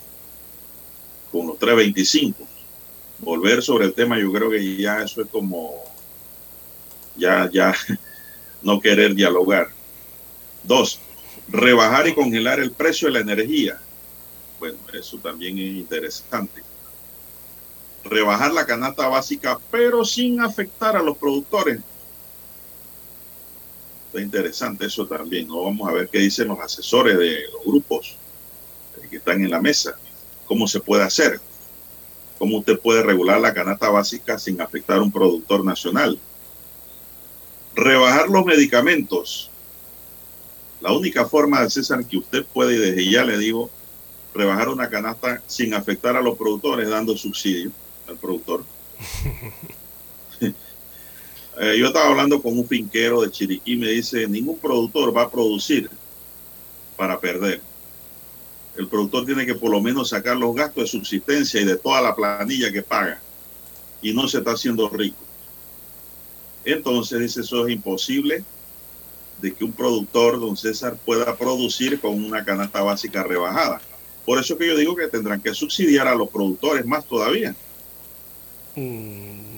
Con los 3.25. Volver sobre el tema, yo creo que ya eso es como, ya, ya, [LAUGHS] no querer dialogar. Dos, rebajar y congelar el precio de la energía. Bueno, eso también es interesante. Rebajar la canasta básica, pero sin afectar a los productores. Está interesante eso también. ¿no? Vamos a ver qué dicen los asesores de los grupos que están en la mesa. ¿Cómo se puede hacer? ¿Cómo usted puede regular la canasta básica sin afectar a un productor nacional? Rebajar los medicamentos. La única forma de César que usted puede, y desde ya le digo, rebajar una canasta sin afectar a los productores, dando subsidio al productor. [LAUGHS] Eh, yo estaba hablando con un finquero de Chiriquí, me dice, ningún productor va a producir para perder. El productor tiene que por lo menos sacar los gastos de subsistencia y de toda la planilla que paga. Y no se está haciendo rico. Entonces dice, eso es imposible de que un productor, don César, pueda producir con una canasta básica rebajada. Por eso que yo digo que tendrán que subsidiar a los productores más todavía. Mm,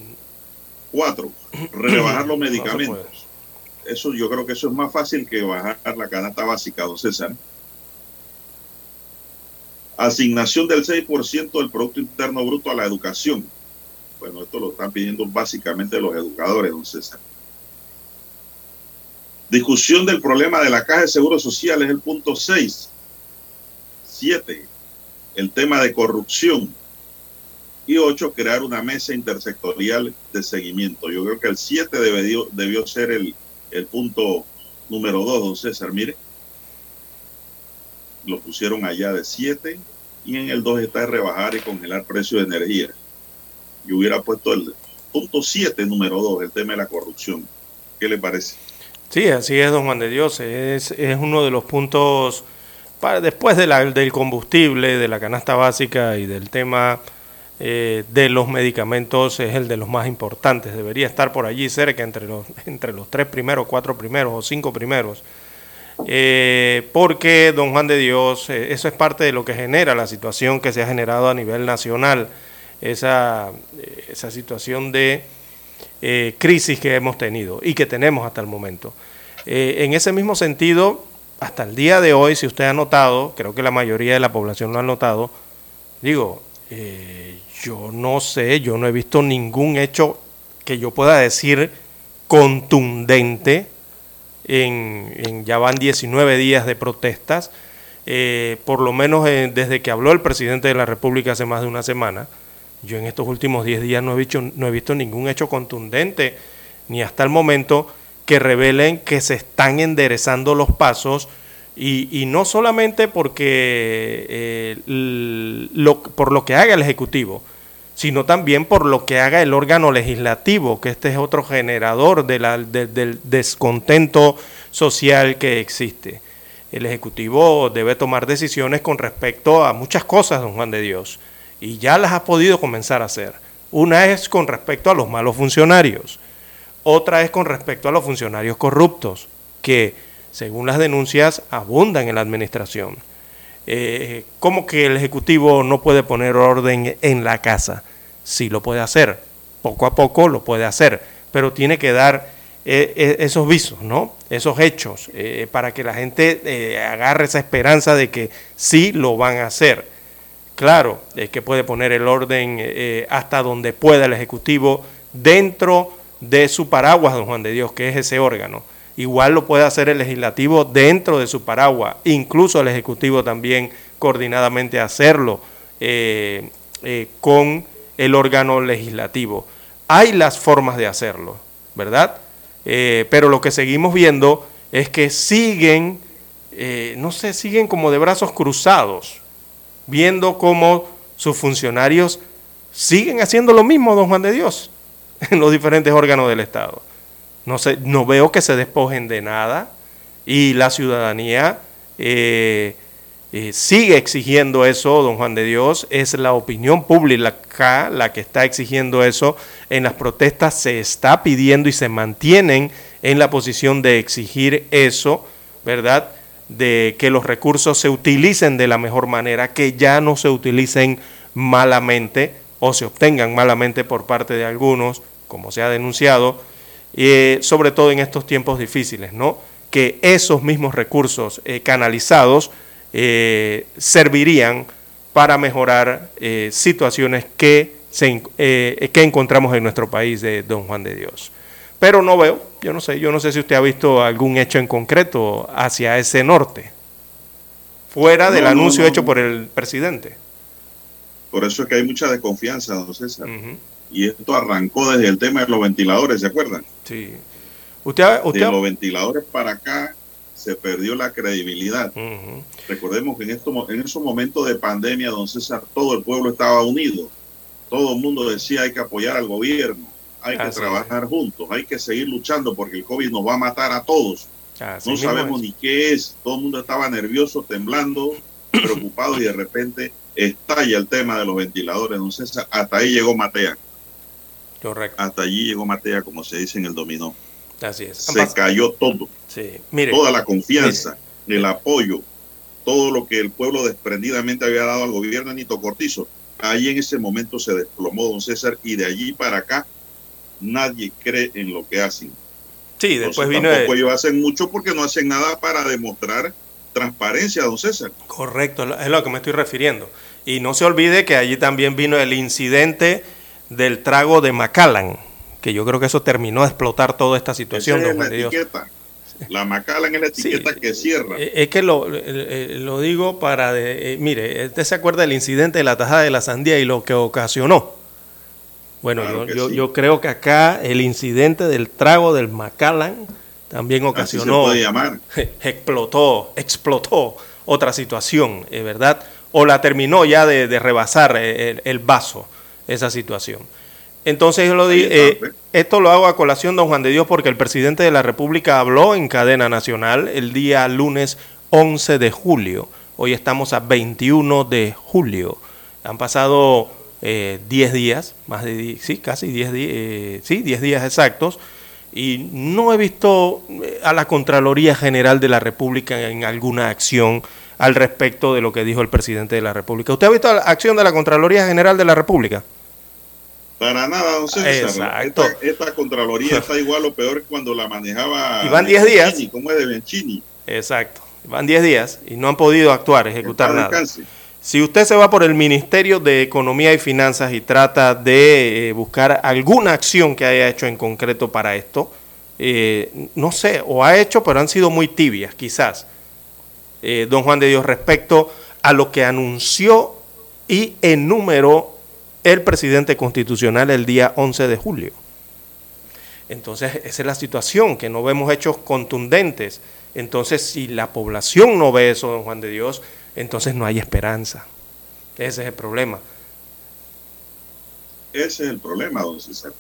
Cuatro, rebajar los medicamentos. eso yo creo que eso es más fácil que bajar la canasta básica, don César. Asignación del 6% del Producto Interno Bruto a la educación. Bueno, esto lo están pidiendo básicamente los educadores, don César. Discusión del problema de la caja de seguro social es el punto 6. 7. El tema de corrupción y ocho, crear una mesa intersectorial de seguimiento. Yo creo que el siete debió, debió ser el, el punto número dos, don César. Mire, lo pusieron allá de siete y en el dos está rebajar y congelar precio de energía. Yo hubiera puesto el punto siete, número dos, el tema de la corrupción. ¿Qué le parece? Sí, así es, don Juan de Dios. Es, es uno de los puntos, para, después de la, del combustible, de la canasta básica y del tema eh, de los medicamentos es el de los más importantes. Debería estar por allí cerca entre los, [LAUGHS] entre los tres primeros, cuatro primeros o cinco primeros. Eh, porque, don Juan de Dios, eh, eso es parte de lo que genera la situación que se ha generado a nivel nacional, esa, esa situación de crisis que hemos tenido y que tenemos hasta el momento. en ese mismo sentido, hasta el día de hoy, si usted ha notado, creo que la mayoría de la población lo ha notado, digo, yo no sé, yo no he visto ningún hecho que yo pueda decir contundente en, ya van 19 días de protestas eh, por lo menos eh, desde que habló el presidente de la República hace más de una semana, yo en estos últimos 10 días no he, visto, no he visto ningún hecho contundente, ni hasta el momento, que revelen que se están enderezando los pasos. Y, no solamente porque eh, lo, por lo que haga el Ejecutivo, sino también por lo que haga el órgano legislativo, que este es otro generador del descontento social que existe. El Ejecutivo debe tomar decisiones con respecto a muchas cosas, don Juan de Dios, y ya las ha podido comenzar a hacer. Una es con respecto a los malos funcionarios, otra es con respecto a los funcionarios corruptos, que según las denuncias abundan en la administración. Eh, ¿Cómo que el Ejecutivo no puede poner orden en la casa? Sí lo puede hacer, poco a poco lo puede hacer, pero tiene que dar eh, eh, esos visos, ¿no? esos hechos, para que la gente agarre esa esperanza de que sí lo van a hacer. Claro, es que puede poner el orden hasta donde pueda el Ejecutivo dentro de su paraguas, don Juan de Dios, que es ese órgano Igual lo puede hacer el legislativo dentro de su paraguas, incluso el ejecutivo también coordinadamente hacerlo eh, eh, con el órgano legislativo. Hay las formas de hacerlo, ¿verdad? Eh, pero lo que seguimos viendo es que siguen, no sé, siguen como de brazos cruzados, viendo cómo sus funcionarios siguen haciendo lo mismo, don Juan de Dios, [LAUGHS] en los diferentes órganos del Estado. No, no veo que se despojen de nada y la ciudadanía eh, eh, sigue exigiendo eso, don Juan de Dios, es la opinión pública la que está exigiendo eso. En las protestas se está pidiendo y se mantienen en la posición de exigir eso, ¿verdad? De que los recursos se utilicen de la mejor manera, que ya no se utilicen malamente o se obtengan malamente por parte de algunos, como se ha denunciado, eh, sobre todo en estos tiempos difíciles, ¿no? que esos mismos recursos eh, canalizados eh, servirían para mejorar situaciones que, se, que encontramos en nuestro país de Don Juan de Dios. Pero no veo, yo no sé, yo no sé si usted ha visto algún hecho en concreto hacia ese norte, fuera del anuncio hecho por el presidente. Por eso es que hay mucha desconfianza, don César y esto arrancó desde el tema de los ventiladores, ¿se acuerdan? Sí. Usted, usted... De los ventiladores para acá se perdió la credibilidad. Recordemos que en, esto, en esos momentos de pandemia, don César, todo el pueblo estaba unido. Todo el mundo decía hay que apoyar al gobierno, hay que trabajar juntos, hay que seguir luchando porque el COVID nos va a matar a todos. no sabemos ni qué es. Todo el mundo estaba nervioso, temblando, preocupado y de repente estalla el tema de los ventiladores, don César. Hasta ahí llegó Matea. Hasta allí llegó Matea, como se dice en el dominó. Así es. Se cayó todo. Sí. Toda la confianza, el apoyo, todo lo que el pueblo desprendidamente había dado al gobierno de Cortizo. Ahí en ese momento se desplomó don César y de allí para acá nadie cree en lo que hacen. Sí, después vino. Tampoco ellos hacen mucho porque no hacen nada para demostrar transparencia, don César. Correcto, es lo que me estoy refiriendo. Y no se olvide que allí también vino el incidente del trago de Macallan, que yo creo que eso terminó de explotar toda esta situación. Esa es la etiqueta. La Macallan es la etiqueta que cierra. Eh, es que lo, eh, lo digo para... De, eh, mire, usted se acuerda del incidente de la tajada de la sandía y lo que ocasionó. Bueno, yo, yo, creo que acá el incidente del trago del Macallan también ocasionó... Así se puede llamar. [LAUGHS] Explotó, explotó otra situación, ¿verdad? O la terminó ya de, rebasar el vaso esa situación. Entonces yo lo di, eh, esto lo hago a colación, don Juan de Dios, porque el presidente de la República habló en cadena nacional el día lunes 11 de julio. Hoy estamos a 21 de julio. Han pasado 10 eh, días, más de sí, casi 10 eh, sí, 10 días exactos, y no he visto a la Contraloría General de la República en alguna acción al respecto de lo que dijo el presidente de la República. ¿Usted ha visto la acción de la Contraloría General de la República? Para nada, don César. Esta, Contraloría está igual o peor cuando la manejaba. Y van 10 días. ¿Cómo es de Benchini? Exacto. Van 10 días y no han podido actuar, ejecutar nada. Si usted se va por el Ministerio de Economía y Finanzas y trata de eh, buscar alguna acción que haya hecho en concreto para esto, eh, no sé, o ha hecho, pero han sido muy tibias, quizás eh, don Juan de Dios, respecto a lo que anunció y enumeró el presidente constitucional el día 11 de julio. Entonces, esa es la situación, que no vemos hechos contundentes. Entonces, si la población no ve eso, don Juan de Dios, entonces no hay esperanza. Ese es el problema. Ese es el problema, don César.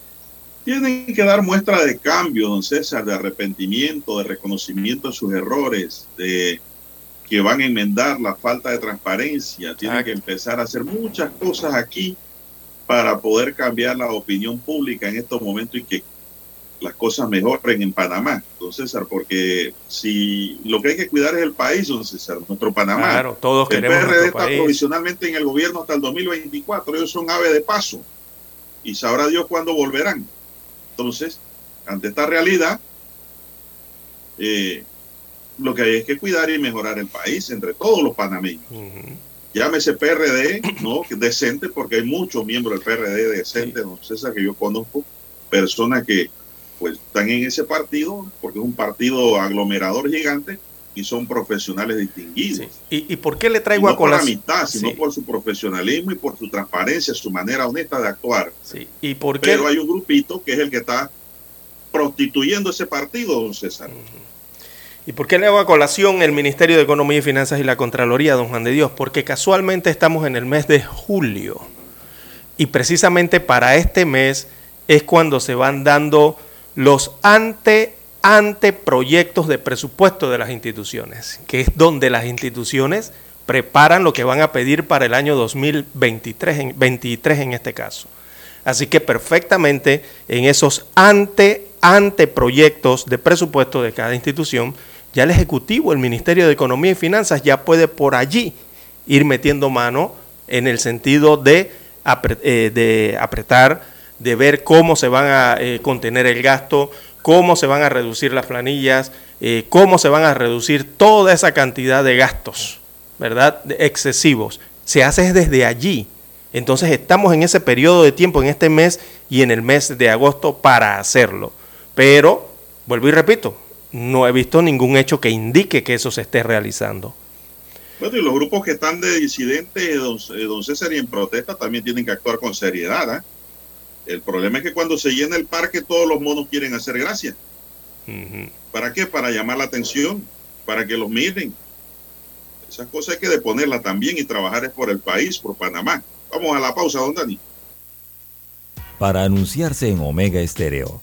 Tienen que dar muestra de cambio, don César, de arrepentimiento, de reconocimiento de sus errores, de que van a enmendar la falta de transparencia. Tienen que empezar a hacer muchas cosas aquí para poder cambiar la opinión pública en estos momentos y que las cosas mejoren en Panamá, don César, porque si lo que hay que cuidar es el país, don César, nuestro Panamá. Claro, todos el queremos PRD está provisionalmente en el gobierno hasta el 2024, ellos son ave de paso y sabrá Dios cuándo volverán. Entonces, ante esta realidad, eh, lo que hay es que cuidar y mejorar el país entre todos los panameños. Llámese PRD, ¿no? Decente, porque hay muchos miembros del PRD decente, sí. don César, que yo conozco, personas que pues están en ese partido, porque es un partido aglomerador gigante y son profesionales distinguidos. Sí. ¿Y, ¿Y, por qué le traigo no a colación? por la mitad, sino sí. por su profesionalismo y por su transparencia, su manera honesta de actuar. Sí. ¿Y por qué? Pero hay un grupito que es el que está prostituyendo ese partido, don César. Uh -huh. ¿Y por qué le hago a colación el Ministerio de Economía y Finanzas y la Contraloría, don Juan de Dios? Porque casualmente estamos en el mes de julio y precisamente para este mes es cuando se van dando los ante anteproyectos de presupuesto de las instituciones, que es donde las instituciones preparan lo que van a pedir para el año 2023, en, 23 en este caso. Así que perfectamente en esos ante anteproyectos de presupuesto de cada institución, ya el Ejecutivo, el Ministerio de Economía y Finanzas ya puede por allí ir metiendo mano en el sentido de, eh, apretar, de ver cómo se van a eh, contener el gasto, cómo se van a reducir las planillas, eh, cómo se van a reducir toda esa cantidad de gastos, ¿verdad? De excesivos. Se hace desde allí. Entonces estamos en ese periodo de tiempo, en este mes y en el mes de agosto para hacerlo. Pero, vuelvo y repito, no he visto ningún hecho que indique que eso se esté realizando. Bueno, y los grupos que están de disidentes, don, don César, y en protesta también tienen que actuar con seriedad. ¿eh? El problema es que cuando se llena el parque, todos los monos quieren hacer gracia. Uh -huh. ¿Para qué? Para llamar la atención, para que los miren. Esas cosas hay que deponerlas también y trabajar es por el país, por Panamá. Vamos a la pausa, don Dani. Para anunciarse en Omega Estéreo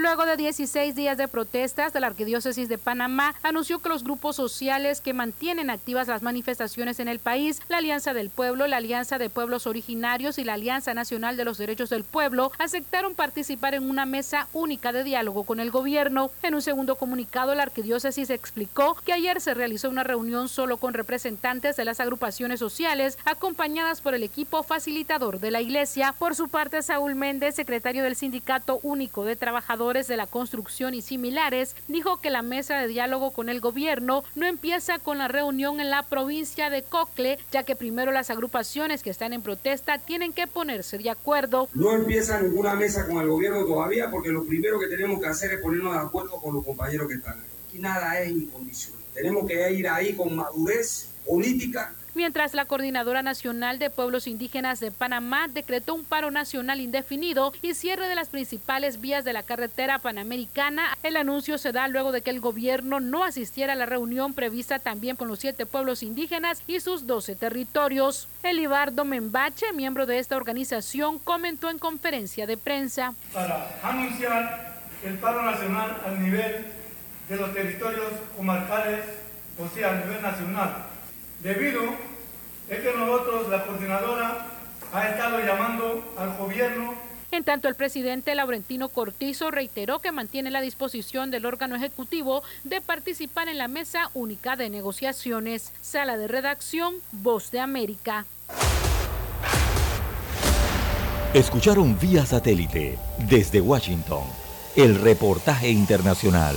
Luego de 16 días de protestas, la Arquidiócesis de Panamá anunció que los grupos sociales que mantienen activas las manifestaciones en el país, la Alianza del Pueblo, la Alianza de Pueblos Originarios y la Alianza Nacional de los Derechos del Pueblo, aceptaron participar en una mesa única de diálogo con el gobierno. En un segundo comunicado, la Arquidiócesis explicó que ayer se realizó una reunión solo con representantes de las agrupaciones sociales, acompañadas por el equipo facilitador de la Iglesia. Por su parte, Saúl Méndez, secretario del Sindicato Único de Trabajadores de la construcción y similares, dijo que la mesa de diálogo con el gobierno no empieza con la reunión en la provincia de Cocle, ya que primero las agrupaciones que están en protesta tienen que ponerse de acuerdo. No empieza ninguna mesa con el gobierno todavía porque lo primero que tenemos que hacer es ponernos de acuerdo con los compañeros que están. Aquí nada es incondicional. Tenemos que ir ahí con madurez política mientras la Coordinadora Nacional de Pueblos Indígenas de Panamá decretó un paro nacional indefinido y cierre de las principales vías de la carretera panamericana. El anuncio se da luego de que el gobierno no asistiera a la reunión prevista también con los siete pueblos indígenas y sus doce territorios. Elibardo Membache, miembro de esta organización, comentó en conferencia de prensa. Para anunciar el paro nacional al nivel de los territorios comarcales, o sea, a nivel nacional. Debido es que nosotros, la coordinadora, ha estado llamando al gobierno en tanto, el presidente Laurentino Cortizo reiteró que mantiene la disposición del órgano ejecutivo de participar en la mesa única de negociaciones. Sala de redacción, Voz de América. Escucharon vía satélite desde Washington el reportaje internacional.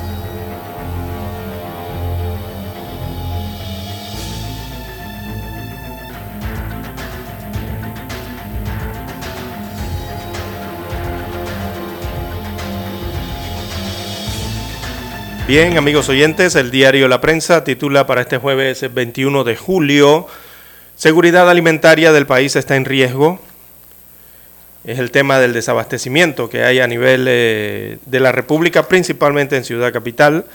Bien, amigos oyentes, el diario La Prensa titula para este jueves 21 de julio, Seguridad alimentaria del país está en riesgo. Es el tema del desabastecimiento que hay a nivel eh, de la República, principalmente en Ciudad Capital.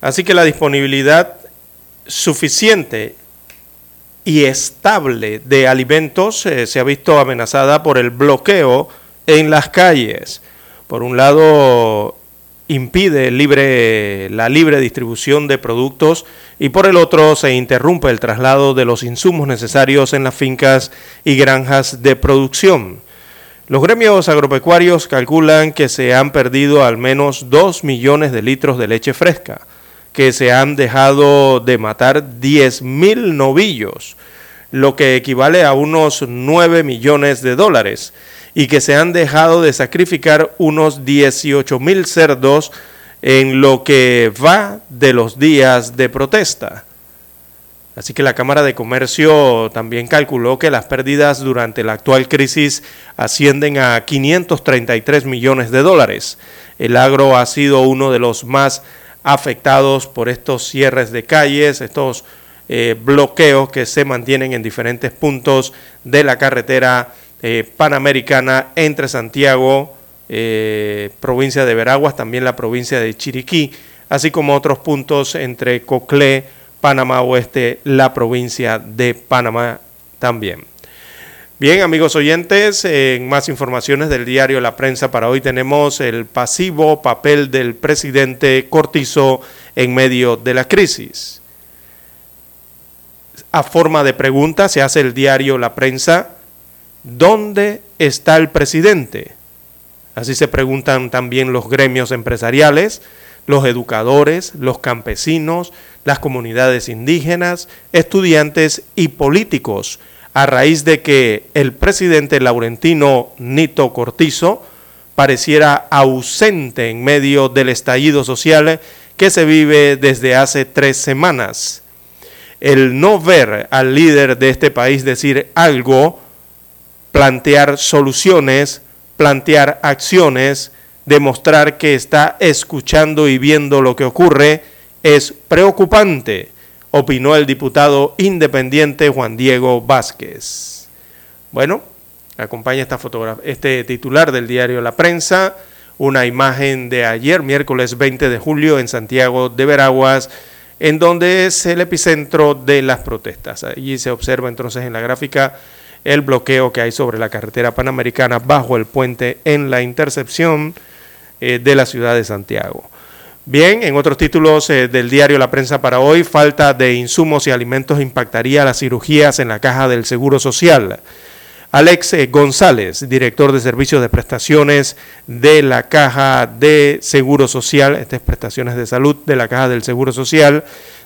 Así que la disponibilidad suficiente y estable de alimentos eh, se ha visto amenazada por el bloqueo en las calles. Por un lado, impide la libre distribución de productos y por el otro se interrumpe el traslado de los insumos necesarios en las fincas y granjas de producción. Los gremios agropecuarios calculan que se han perdido al menos 2 millones de litros de leche fresca, que se han dejado de matar mil novillos, lo que equivale a unos 9 millones de dólares y que se han dejado de sacrificar unos 18 mil cerdos en lo que va de los días de protesta. Así que la Cámara de Comercio también calculó que las pérdidas durante la actual crisis ascienden a 533 millones de dólares. El agro ha sido uno de los más afectados por estos cierres de calles, estos eh, bloqueos que se mantienen en diferentes puntos de la carretera eh, panamericana entre Santiago, eh, provincia de Veraguas, también la provincia de Chiriquí, así como otros puntos entre Coclé, Panamá Oeste, la provincia de Panamá también. Bien, amigos oyentes, en más informaciones del diario La Prensa para hoy tenemos el pasivo papel del presidente Cortizo en medio de la crisis. A forma de pregunta se hace el diario La Prensa ¿dónde está el presidente? Así se preguntan también los gremios empresariales, los educadores, los campesinos, las comunidades indígenas, estudiantes y políticos, a raíz de que el presidente laurentino Nito Cortizo pareciera ausente en medio del estallido social que se vive desde hace tres semanas. El no ver al líder de este país decir algo plantear soluciones, plantear acciones, demostrar que está escuchando y viendo lo que ocurre, es preocupante, opinó el diputado independiente Juan Diego Vázquez. Bueno, acompaña esta este titular del diario La Prensa, una imagen de ayer, miércoles 20 de julio, en Santiago de Veraguas, en donde es el epicentro de las protestas. Allí se observa entonces en la gráfica el bloqueo que hay sobre la carretera panamericana bajo el puente en la intercepción eh, de la ciudad de Santiago. Bien, en otros títulos eh, del diario La Prensa para hoy, falta de insumos y alimentos impactaría las cirugías en la caja del Seguro Social. Alex eh, González, director de servicios de prestaciones de la Caja de Seguro Social, estas prestaciones de salud de la Caja del Seguro Social,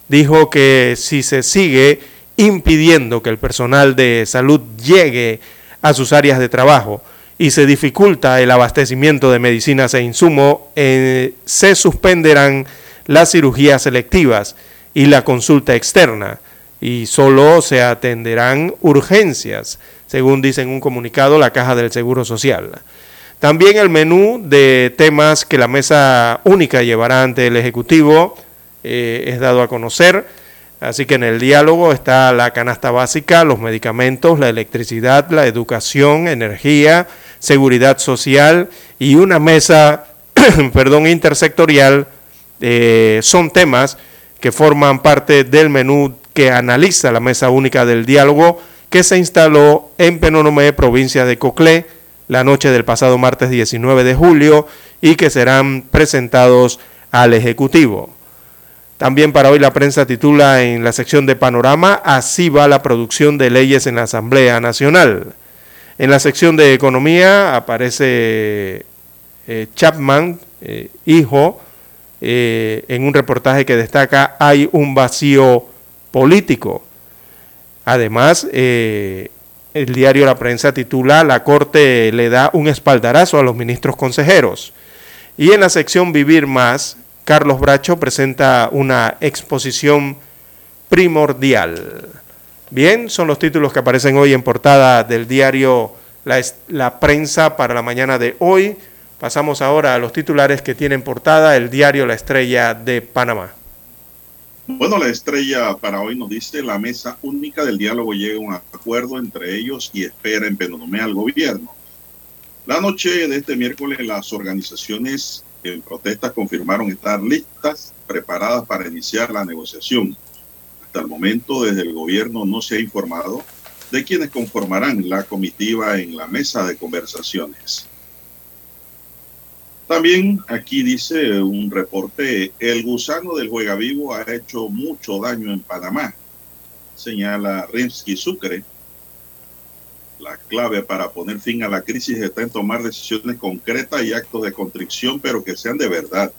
dijo que si se sigue impidiendo que el personal de salud llegue a sus áreas de trabajo y se dificulta el abastecimiento de medicinas e insumos, eh, se suspenderán las cirugías selectivas y la consulta externa y solo se atenderán urgencias según dice en un comunicado la Caja del Seguro Social. También el menú de temas que la mesa única llevará ante el Ejecutivo eh, es dado a conocer. Así que en el diálogo está la canasta básica, los medicamentos, la electricidad, la educación, energía, seguridad social y una mesa, [CLEARS THROAT] perdón, intersectorial. Eh, son temas que forman parte del menú que analiza la mesa única del diálogo que se instaló en Penonomé, provincia de Coclé, la noche del pasado martes 19 de julio y que serán presentados al Ejecutivo. También para hoy la prensa titula en la sección de Panorama, así va la producción de leyes en la Asamblea Nacional. En la sección de Economía aparece eh, Chapman, eh, hijo, eh, en un reportaje que destaca hay un vacío político. Además, el diario La Prensa titula La Corte le da un espaldarazo a los ministros consejeros. Y en la sección Vivir Más, Carlos Bracho presenta una exposición primordial. Bien, son los títulos que aparecen hoy en portada del diario La, Prensa para la mañana de hoy. Pasamos ahora a los titulares que tienen portada el diario La Estrella de Panamá. Bueno, la estrella para hoy nos dice la mesa única del diálogo llega a un acuerdo entre ellos y espera en Penonomé al gobierno. La noche de este miércoles las organizaciones en protesta confirmaron estar listas, preparadas para iniciar la negociación. Hasta el momento desde el gobierno no se ha informado de quienes conformarán la comitiva en la mesa de conversaciones. También aquí dice un reporte, el gusano del juega vivo ha hecho mucho daño en Panamá, señala Rimsky Sucre. La clave para poner fin a la crisis está en tomar decisiones concretas y actos de contrición, pero que sean de verdad,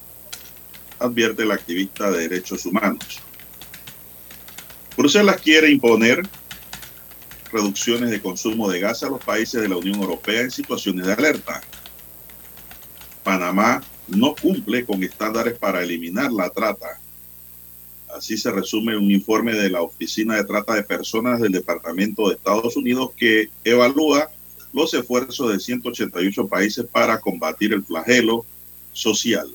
advierte el activista de derechos humanos. Bruselas quiere imponer reducciones de consumo de gas a los países de la Unión Europea en situaciones de alerta. Panamá no cumple con estándares para eliminar la trata. Así se resume un informe de la Oficina de Trata de Personas del Departamento de Estados Unidos que evalúa los esfuerzos de 188 países para combatir el flagelo social.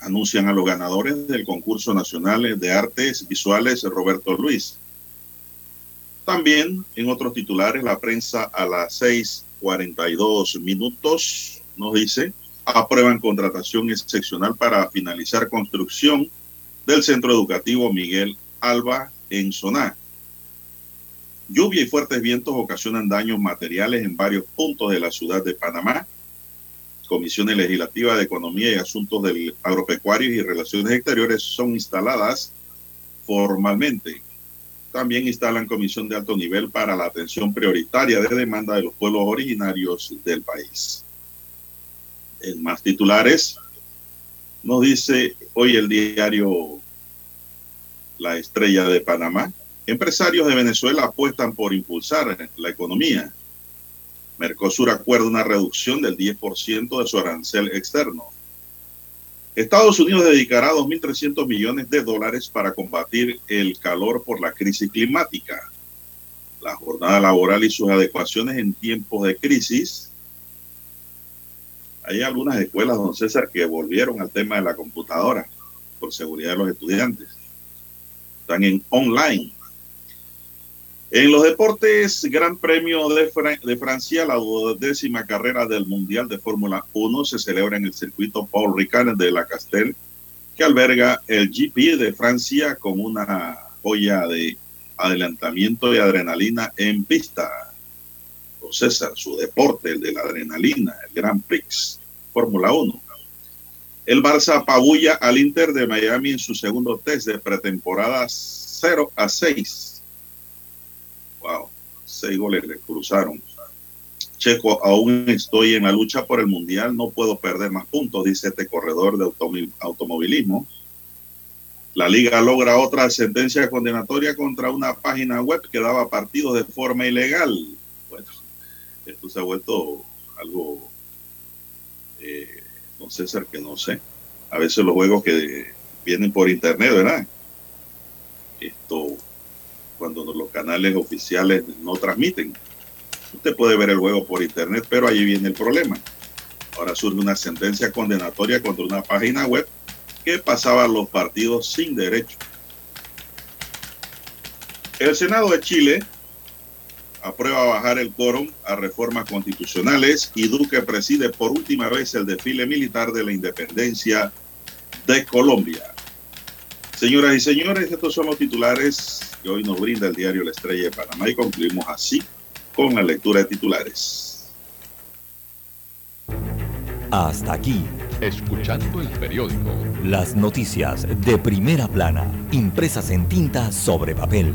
Anuncian a los ganadores del concurso nacional de artes visuales Roberto Luis. También en otros titulares, la prensa a las 6:42 minutos nos dice, aprueban contratación excepcional para finalizar construcción del centro educativo Miguel Alba en Soná. Lluvia y fuertes vientos ocasionan daños materiales en varios puntos de la ciudad de Panamá. Comisiones legislativas de Economía y Asuntos del Agropecuario y Relaciones Exteriores son instaladas formalmente. También instalan comisión de alto nivel para la atención prioritaria de demanda de los pueblos originarios del país en más titulares, nos dice hoy el diario La Estrella de Panamá. Empresarios de Venezuela apuestan por impulsar la economía. Mercosur acuerda una reducción del 10% de su arancel externo. Estados Unidos dedicará 2.300 millones de dólares para combatir el calor por la crisis climática. La jornada laboral y sus adecuaciones en tiempos de crisis hay algunas escuelas, don César, que volvieron al tema de la computadora por seguridad de los estudiantes. Están en online. En los deportes, Gran Premio de, Francia, la décima carrera del Mundial de Fórmula 1 se celebra en el circuito Paul Ricard de la Castel, que alberga el GP de Francia con una joya de adelantamiento y adrenalina en pista. César, su deporte, el de la adrenalina, el Grand Prix, Fórmula 1. El Barça apabulla al Inter de Miami en su segundo test de pretemporada 0 a 6. Wow, seis goles le cruzaron. Checo, aún estoy en la lucha por el Mundial, no puedo perder más puntos, dice este corredor de automovilismo. La liga logra otra sentencia condenatoria contra una página web que daba partidos de forma ilegal. Bueno, esto se ha vuelto algo, eh, no sé, ser que no sé. A veces los juegos que vienen por internet, ¿verdad? Esto, cuando los canales oficiales no transmiten. Usted puede ver el juego por internet, pero ahí viene el problema. Ahora surge una sentencia condenatoria contra una página web que pasaba los partidos sin derecho. El Senado de Chile aprueba bajar el quórum a reformas constitucionales y Duque preside por última vez el desfile militar de la independencia de Colombia. Señoras y señores, estos son los titulares que hoy nos brinda el diario La Estrella de Panamá y concluimos así con la lectura de titulares. Hasta aquí. Escuchando el periódico. Las noticias de primera plana, impresas en tinta sobre papel.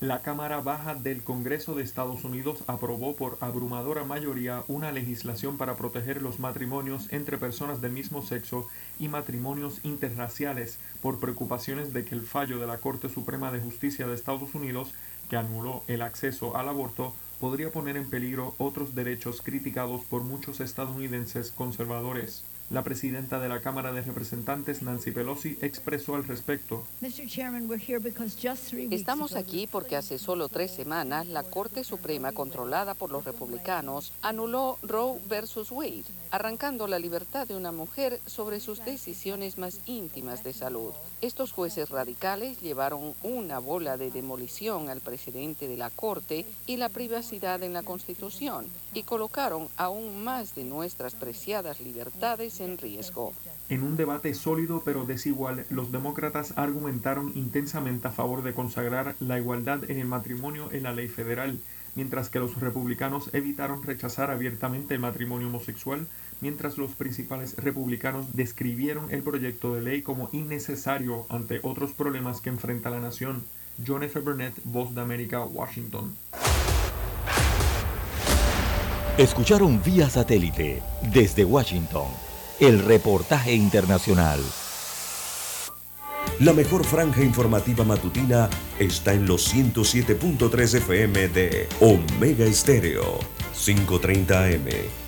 La Cámara Baja del Congreso de Estados Unidos aprobó por abrumadora mayoría una legislación para proteger los matrimonios entre personas del mismo sexo y matrimonios interraciales por preocupaciones de que el fallo de la Corte Suprema de Justicia de Estados Unidos, que anuló el acceso al aborto, podría poner en peligro otros derechos criticados por muchos estadounidenses conservadores. La presidenta de la Cámara de Representantes, Nancy Pelosi, expresó al respecto. Estamos aquí porque hace solo tres semanas la Corte Suprema, controlada por los republicanos, anuló Roe versus Wade, arrancando la libertad de una mujer sobre sus decisiones más íntimas de salud. Estos jueces radicales llevaron una bola de demolición al presidente de la Corte y la privacidad en la Constitución y colocaron aún más de nuestras preciadas libertades en riesgo. En un debate sólido pero desigual, los demócratas argumentaron intensamente a favor de consagrar la igualdad en el matrimonio en la ley federal, mientras que los republicanos evitaron rechazar abiertamente el matrimonio homosexual, mientras los principales republicanos describieron el proyecto de ley como innecesario ante otros problemas que enfrenta la nación. John F. Burnett, Voz de América, Washington. Escucharon vía satélite desde Washington el reportaje internacional. La mejor franja informativa matutina está en los 107.3 FM de Omega Estéreo. 5.30 AM.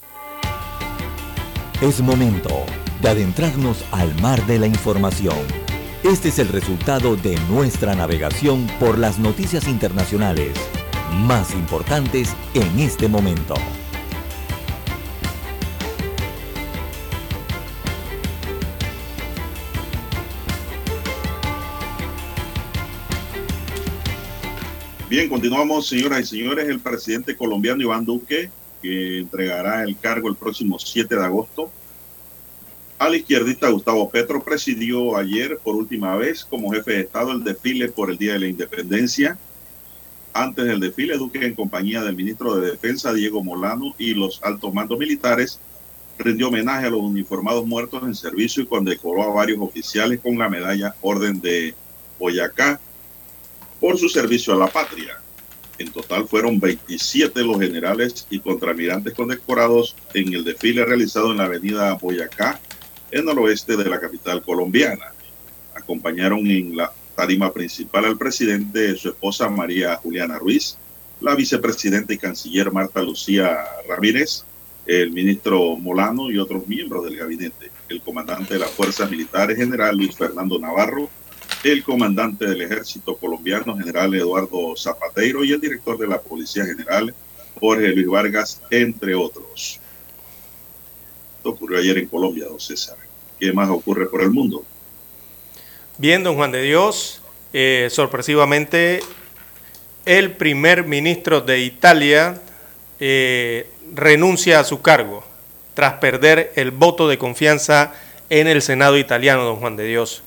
Es momento de adentrarnos al mar de la información. Este es el resultado de nuestra navegación por las noticias internacionales más importantes en este momento. Bien, continuamos, señoras y señores. El presidente colombiano Iván Duque, que entregará el cargo el próximo 7 de agosto, al izquierdista Gustavo Petro presidió ayer por última vez como jefe de Estado el desfile por el Día de la Independencia. Antes del desfile, Duque, en compañía del ministro de Defensa, Diego Molano, y los altos mandos militares, rindió homenaje a los uniformados muertos en servicio y condecoró a varios oficiales con la medalla Orden de Boyacá por su servicio a la patria. En total fueron 27 los generales y contramirantes condecorados en el desfile realizado en la avenida Boyacá, en el oeste de la capital colombiana. Acompañaron en la tarima principal al presidente, su esposa María Juliana Ruiz, la vicepresidenta y canciller Marta Lucía Ramírez, el ministro Molano y otros miembros del gabinete, el comandante de las Fuerzas Militares General Luis Fernando Navarro, el comandante del ejército colombiano, general Eduardo Zapateiro, y el director de la Policía General, Jorge Luis Vargas, entre otros. Esto ocurrió ayer en Colombia, don César. ¿Qué más ocurre por el mundo? Bien, don Juan de Dios, eh, sorpresivamente, el primer ministro de Italia eh, renuncia a su cargo tras perder el voto de confianza en el Senado italiano, don Juan de Dios.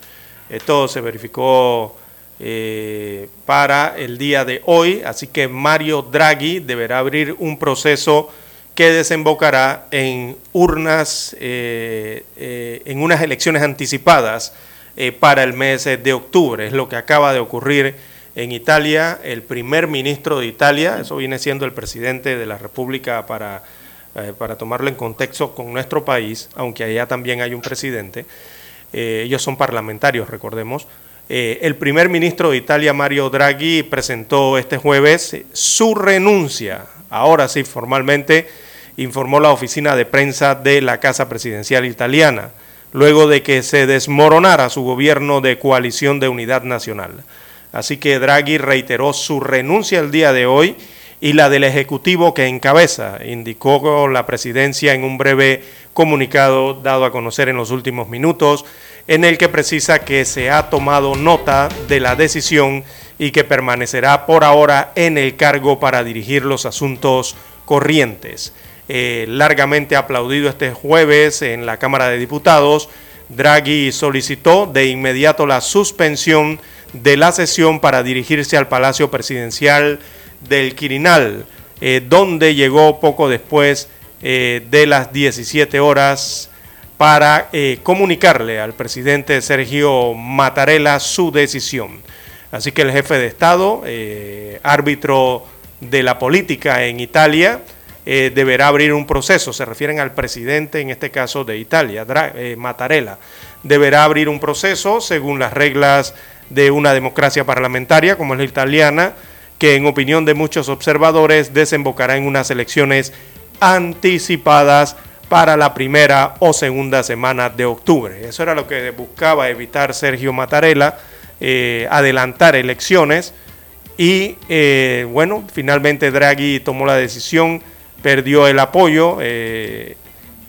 Esto se verificó eh, para el día de hoy, así que Mario Draghi deberá abrir un proceso que desembocará en urnas, eh, eh, en unas elecciones anticipadas para el mes de octubre. Es lo que acaba de ocurrir en Italia. El primer ministro de Italia, eso viene siendo el presidente de la República para, para tomarlo en contexto con nuestro país, aunque allá también hay un presidente, eh, ellos son parlamentarios, recordemos. Eh, el primer ministro de Italia, Mario Draghi, presentó este jueves su renuncia. Ahora sí, formalmente informó la oficina de prensa de la Casa Presidencial Italiana, luego de que se desmoronara su gobierno de coalición de unidad nacional. Así que Draghi reiteró su renuncia el día de hoy y la del Ejecutivo que encabeza, indicó la presidencia en un breve comunicado dado a conocer en los últimos minutos, en el que precisa que se ha tomado nota de la decisión y que permanecerá por ahora en el cargo para dirigir los asuntos corrientes. Eh, largamente aplaudido este jueves en la Cámara de Diputados, Draghi solicitó de inmediato la suspensión de la sesión para dirigirse al Palacio Presidencial del Quirinal, eh, donde llegó poco después eh, de las 17 horas para eh, comunicarle al presidente Sergio Mattarella su decisión. Así que el jefe de Estado, árbitro de la política en Italia, deberá abrir un proceso, se refieren al presidente, en este caso de Italia, Mattarella, deberá abrir un proceso según las reglas de una democracia parlamentaria como es la italiana, que en opinión de muchos observadores desembocará en unas elecciones anticipadas para la primera o segunda semana de octubre. Eso era lo que buscaba evitar Sergio Mattarella, eh, adelantar elecciones y eh, bueno, finalmente Draghi tomó la decisión, perdió el apoyo eh,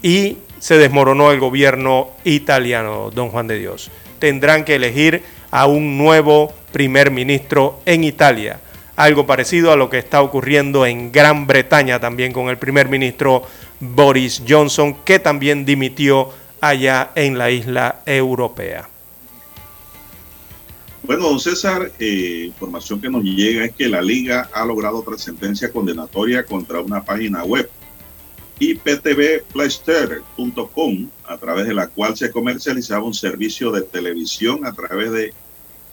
y se desmoronó el gobierno italiano, don Juan de Dios. Tendrán que elegir a un nuevo primer ministro en Italia algo parecido a lo que está ocurriendo en Gran Bretaña también con el primer ministro Boris Johnson, que también dimitió allá en la isla europea. Bueno, don César, eh, información que nos llega es que la liga ha logrado otra sentencia condenatoria contra una página web iptvplayster.com, a través de la cual se comercializaba un servicio de televisión a través de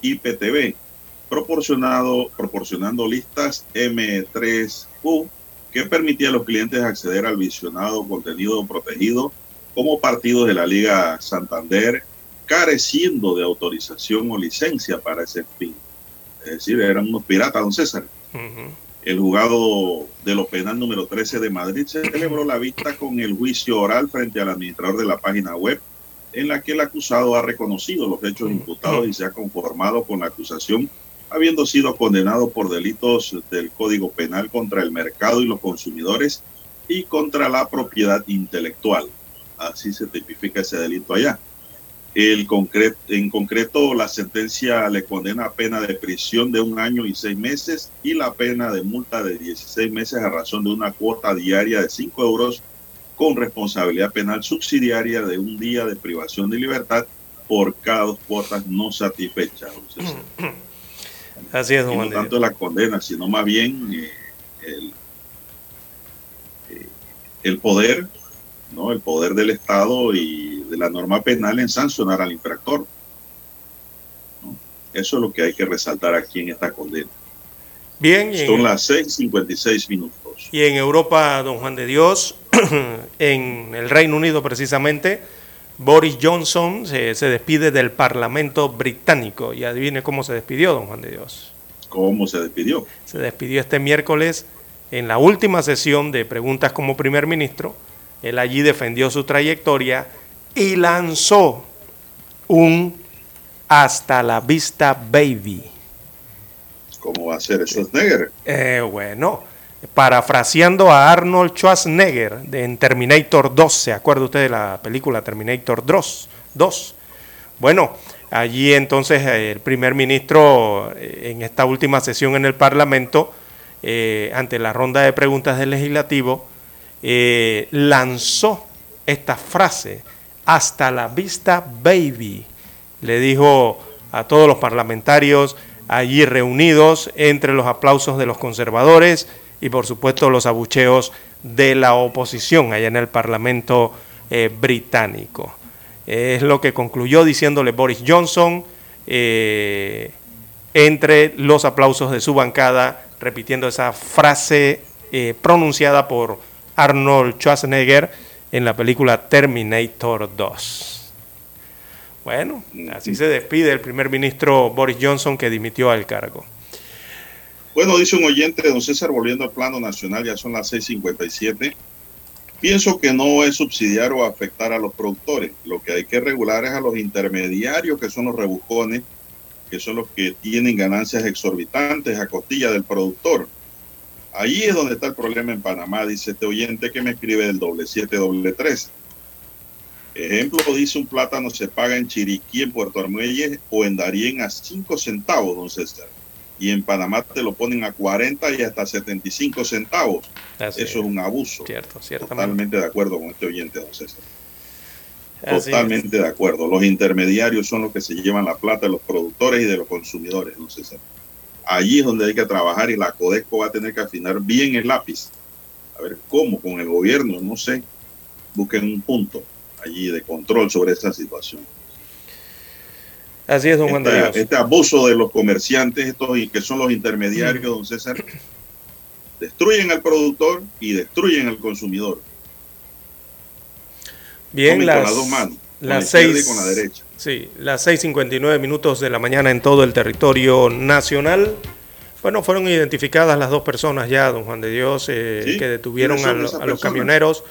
IPTV, proporcionado, proporcionando listas M3U que permitía a los clientes acceder al visionado contenido protegido como partidos de la Liga Santander, careciendo de autorización o licencia para ese fin. Es decir, eran unos piratas, don César. El juzgado de lo penal número 13 de Madrid se celebró la vista con el juicio oral frente al administrador de la página web, en la que el acusado ha reconocido los hechos imputados y se ha conformado con la acusación, habiendo sido condenado por delitos del Código Penal contra el mercado y los consumidores y contra la propiedad intelectual. Así se tipifica ese delito allá. El en concreto, la sentencia le condena a pena de prisión de un año y seis meses y la pena de multa de 16 meses a razón de una cuota diaria de 5 euros con responsabilidad penal subsidiaria de un día de privación de libertad por cada dos cuotas no satisfechas. [CLEARS THROAT] Así es, don No tanto la condena, sino más bien eh, el, eh, el poder, ¿no? El poder del Estado y de la norma penal en sancionar al infractor. Eso es lo que hay que resaltar aquí en esta condena. Bien. Son en, las 6:56 minutos. Y en Europa, don Juan de Dios, [CLEARS THROAT] en el Reino Unido precisamente, Boris Johnson se, se, despide del Parlamento británico. Y adivine cómo se despidió, don Juan de Dios. ¿Cómo se despidió? Se despidió este miércoles en la última sesión de preguntas como primer ministro. Él allí defendió su trayectoria y lanzó un hasta la vista baby. ¿Cómo va a ser Schwarzenegger? Eh, bueno, parafraseando a Arnold Schwarzenegger de, en Terminator 2, ¿se acuerda usted de la película Terminator 2? 2? Bueno, allí entonces el primer ministro eh, en esta última sesión en el Parlamento, eh, ante la ronda de preguntas del legislativo, eh, lanzó esta frase hasta la vista, baby, le dijo a todos los parlamentarios allí reunidos entre los aplausos de los conservadores y por supuesto los abucheos de la oposición allá en el Parlamento eh, británico. Es lo que concluyó diciéndole Boris Johnson eh, entre los aplausos de su bancada, repitiendo esa frase eh, pronunciada por Arnold Schwarzenegger en la película Terminator 2. Bueno, así se despide el primer ministro Boris Johnson que dimitió al cargo. Bueno, dice un oyente, don César, volviendo al plano nacional, ya son las 6:57. Pienso que no es subsidiar o afectar a los productores. Lo que hay que regular es a los intermediarios, que son los rebuscones, que son los que tienen ganancias exorbitantes a costilla del productor. Ahí es donde está el problema en Panamá, dice este oyente que me escribe del doble siete, doble tres. Ejemplo, dice un plátano se paga en Chiriquí, en Puerto Armuelles o en Darién a 5 centavos, don César. Y en Panamá te lo ponen a 40 y hasta 75 centavos. Así Eso es un abuso. Cierto, cierto. Totalmente de acuerdo con este oyente, don César. Totalmente de acuerdo. Los intermediarios son los que se llevan la plata de los productores y de los consumidores, don César. Allí es donde hay que trabajar y la Codesco va a tener que afinar bien el lápiz. A ver cómo con el gobierno, no sé, busquen un punto allí de control sobre esta situación. Así es, don Juan este, este abuso de los comerciantes, estos que son los intermediarios, don César, destruyen al productor y destruyen al consumidor. Bien, las, con las dos manos, las con la seis, y con la derecha. Sí, las 6.59 minutos de la mañana en todo el territorio nacional. Bueno, fueron identificadas las dos personas ya, don Juan de Dios, eh, ¿Sí? que detuvieron a, ¿Quiénes son lo- esas a los camioneros.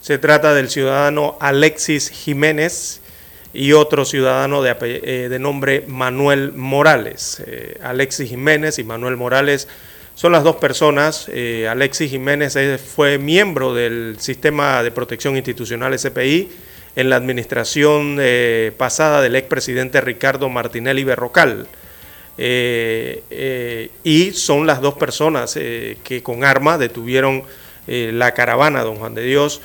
Se trata del ciudadano Alexis Jiménez y otro ciudadano de, eh, nombre Manuel Morales. Eh, Alexis Jiménez y Manuel Morales son las dos personas. Eh, Alexis Jiménez fue miembro del Sistema de Protección Institucional SPI en la administración pasada del expresidente Ricardo Martinelli Berrocal. Y son las dos personas que con arma detuvieron la caravana, don Juan de Dios,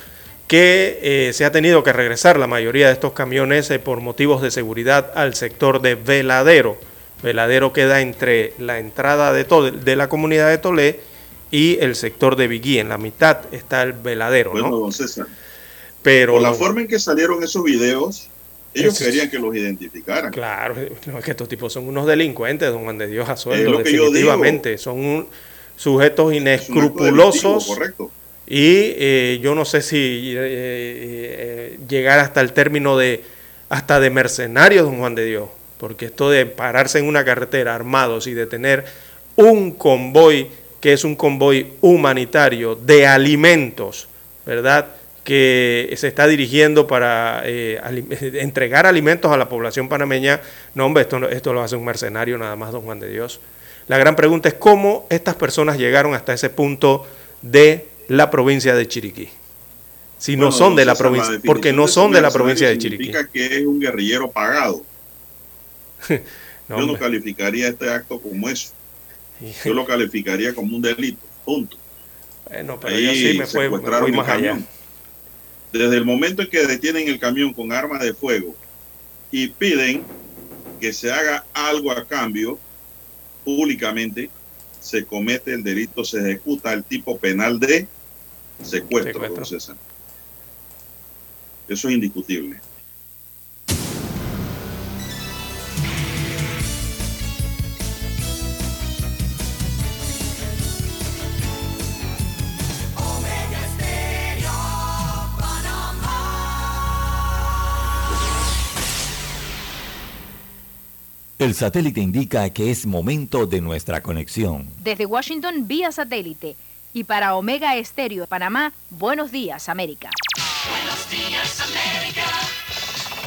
que eh, se ha tenido que regresar la mayoría de estos camiones eh, por motivos de seguridad al sector de Veladero. Veladero queda entre la entrada de, de la comunidad de Tolé y el sector de Vigui. En la mitad está el veladero, Bueno, ¿no? don César. Pero Por la forma en que salieron esos videos, ellos querían que los identificaran. Claro, no, es que estos tipos son unos delincuentes, don Juan de Dios a sueldo, definitivamente. Son un- sujetos inescrupulosos. correcto. Y eh, yo no sé si eh, eh, llegar hasta el término de hasta de mercenarios, don Juan de Dios, porque esto de pararse en una carretera armados y detener un convoy que es un convoy humanitario de alimentos, ¿verdad? Que se está dirigiendo para [LAUGHS] entregar alimentos a la población panameña. No, hombre, esto, esto lo hace un mercenario nada más, don Juan de Dios. La gran pregunta es cómo estas personas llegaron hasta ese punto de la provincia de Chiriquí. Si no son de la provincia, definición porque no son de la provincia de Chiriquí. Significa que es un guerrillero pagado. [LAUGHS] No, Yo no calificaría este acto como eso. [LAUGHS] Yo lo calificaría como un delito. Punto. Bueno, pero Ahí yo sí me fui, me fui más allá. Desde el momento en que detienen el camión con armas de fuego y piden que se haga algo a cambio públicamente, se comete el delito, se ejecuta el tipo penal de secuestro, Secuestro. don César. Eso es indiscutible. El satélite indica que es momento de nuestra conexión. Desde Washington vía satélite y para Omega Estéreo de Panamá, buenos días América. Buenos días, América.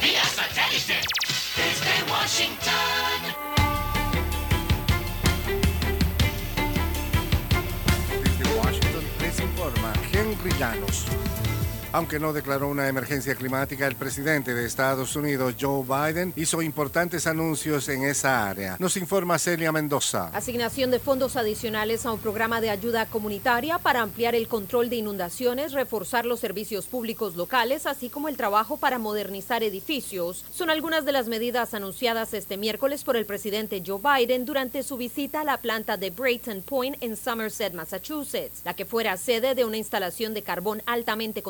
Vía satélite. Desde Washington. Desde Washington les informa Henry Llanos. Aunque no declaró una emergencia climática, el presidente de Estados Unidos, Joe Biden, hizo importantes anuncios en esa área. Nos informa Celia Mendoza. Asignación de fondos adicionales a un programa de ayuda comunitaria para ampliar el control de inundaciones, reforzar los servicios públicos locales, así como el trabajo para modernizar edificios. Son algunas de las medidas anunciadas este miércoles por el presidente Joe Biden durante su visita a la planta de Brayton Point en Somerset, Massachusetts, la que fuera sede de una instalación de carbón altamente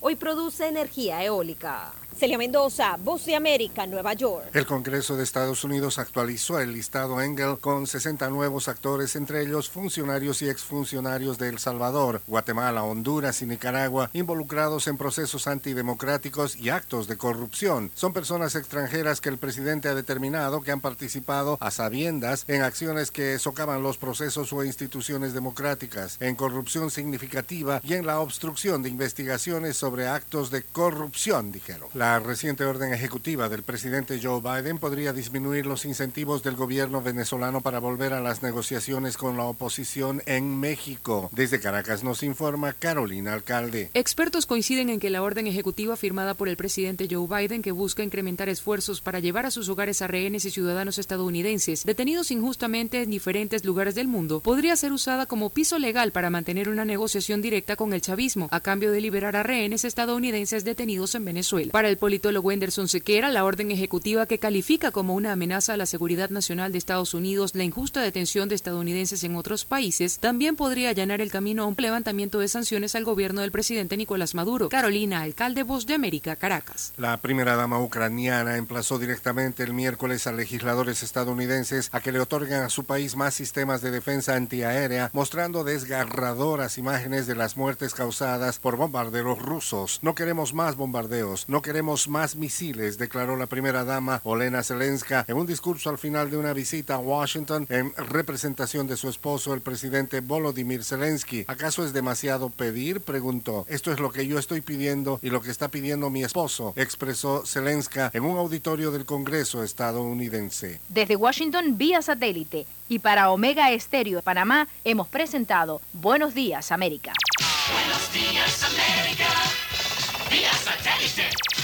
hoy produce energía eólica. Celia Mendoza, Voz de América, Nueva York. El Congreso de Estados Unidos actualizó el listado Engel con 60 nuevos actores, entre ellos funcionarios y exfuncionarios de El Salvador, Guatemala, Honduras y Nicaragua, involucrados en procesos antidemocráticos y actos de corrupción. Son personas extranjeras que el presidente ha determinado que han participado a sabiendas en acciones que socavan los procesos o instituciones democráticas, en corrupción significativa y en la obstrucción de investigaciones sobre actos de corrupción, dijeron. La reciente orden ejecutiva del presidente Joe Biden podría disminuir los incentivos del gobierno venezolano para volver a las negociaciones con la oposición en México. Desde Caracas nos informa Carolina Alcalde. Expertos coinciden en que la orden ejecutiva firmada por el presidente Joe Biden, que busca incrementar esfuerzos para llevar a sus hogares a rehenes y ciudadanos estadounidenses detenidos injustamente en diferentes lugares del mundo, podría ser usada como piso legal para mantener una negociación directa con el chavismo, a cambio de liberar a rehenes estadounidenses detenidos en Venezuela. Politólogo Henderson Sequera, la orden ejecutiva que califica como una amenaza a la seguridad nacional de Estados Unidos la injusta detención de estadounidenses en otros países, también podría allanar el camino a un levantamiento de sanciones al gobierno del presidente Nicolás Maduro. Carolina, alcalde Voz de América, Caracas. La primera dama ucraniana emplazó directamente el miércoles a legisladores estadounidenses a que le otorguen a su país más sistemas de defensa antiaérea, mostrando desgarradoras imágenes de las muertes causadas por bombarderos rusos. No queremos más bombardeos, no queremos más misiles, declaró la primera dama Olena Zelenska en un discurso al final de una visita a Washington en representación de su esposo, el presidente Volodymyr Zelensky. ¿Acaso es demasiado pedir? preguntó. Esto es lo que yo estoy pidiendo y lo que está pidiendo mi esposo, expresó Zelenska en un auditorio del Congreso estadounidense. Desde Washington vía satélite y para Omega Estéreo de Panamá hemos presentado Buenos días América. Buenos días, América. Vía satélite.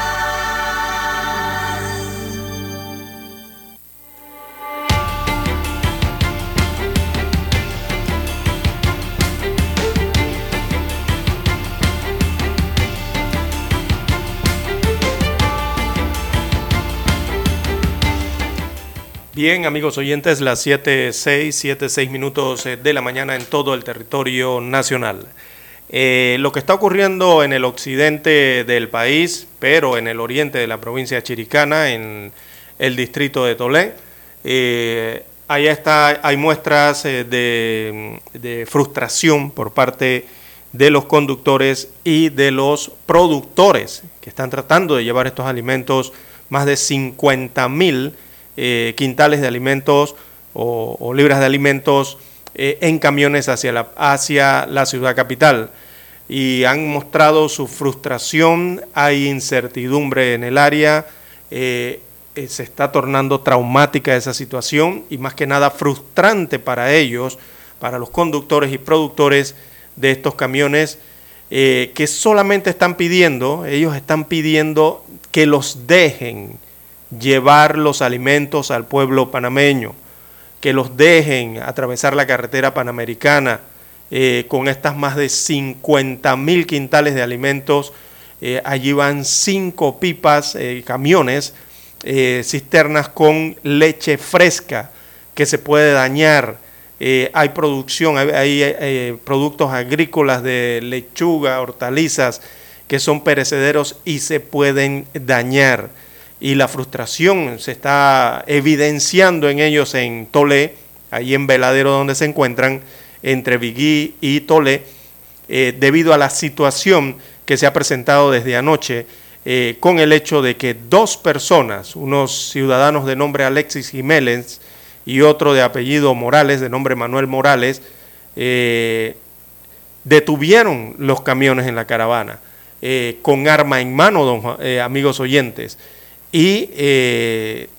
Bien, amigos oyentes, las 7, 6, 7, 6 minutos eh, de la mañana en todo el territorio nacional. Eh, lo que está ocurriendo en el occidente del país, pero en el oriente de la provincia chiricana, en el distrito de Tolé, eh, allá está, hay muestras de, de, frustración por parte de los conductores y de los productores que están tratando de llevar estos alimentos, más de 50 mil quintales de alimentos o, libras de alimentos en camiones hacia la, hacia la ciudad capital. Y han mostrado su frustración, hay incertidumbre en el área, eh, eh, se está tornando traumática esa situación y más que nada frustrante para ellos, para los conductores y productores de estos camiones, eh, que solamente están pidiendo, ellos están pidiendo que los dejen llevar los alimentos al pueblo panameño, que los dejen atravesar la carretera panamericana, eh, con estas más de 50 mil quintales de alimentos. Eh, allí van cinco pipas, eh, camiones, cisternas con leche fresca que se puede dañar. hay producción, hay, productos agrícolas de lechuga, hortalizas que son perecederos y se pueden dañar. Y la frustración se está evidenciando en ellos en Tolé, ahí en Veladero donde se encuentran, entre Vigui y Tolé, eh, debido a la situación que se ha presentado desde anoche eh, con el hecho de que dos personas, unos ciudadanos de nombre Alexis Jiménez y otro de apellido Morales, de nombre Manuel Morales, eh, detuvieron los camiones en la caravana con arma en mano, amigos oyentes. Y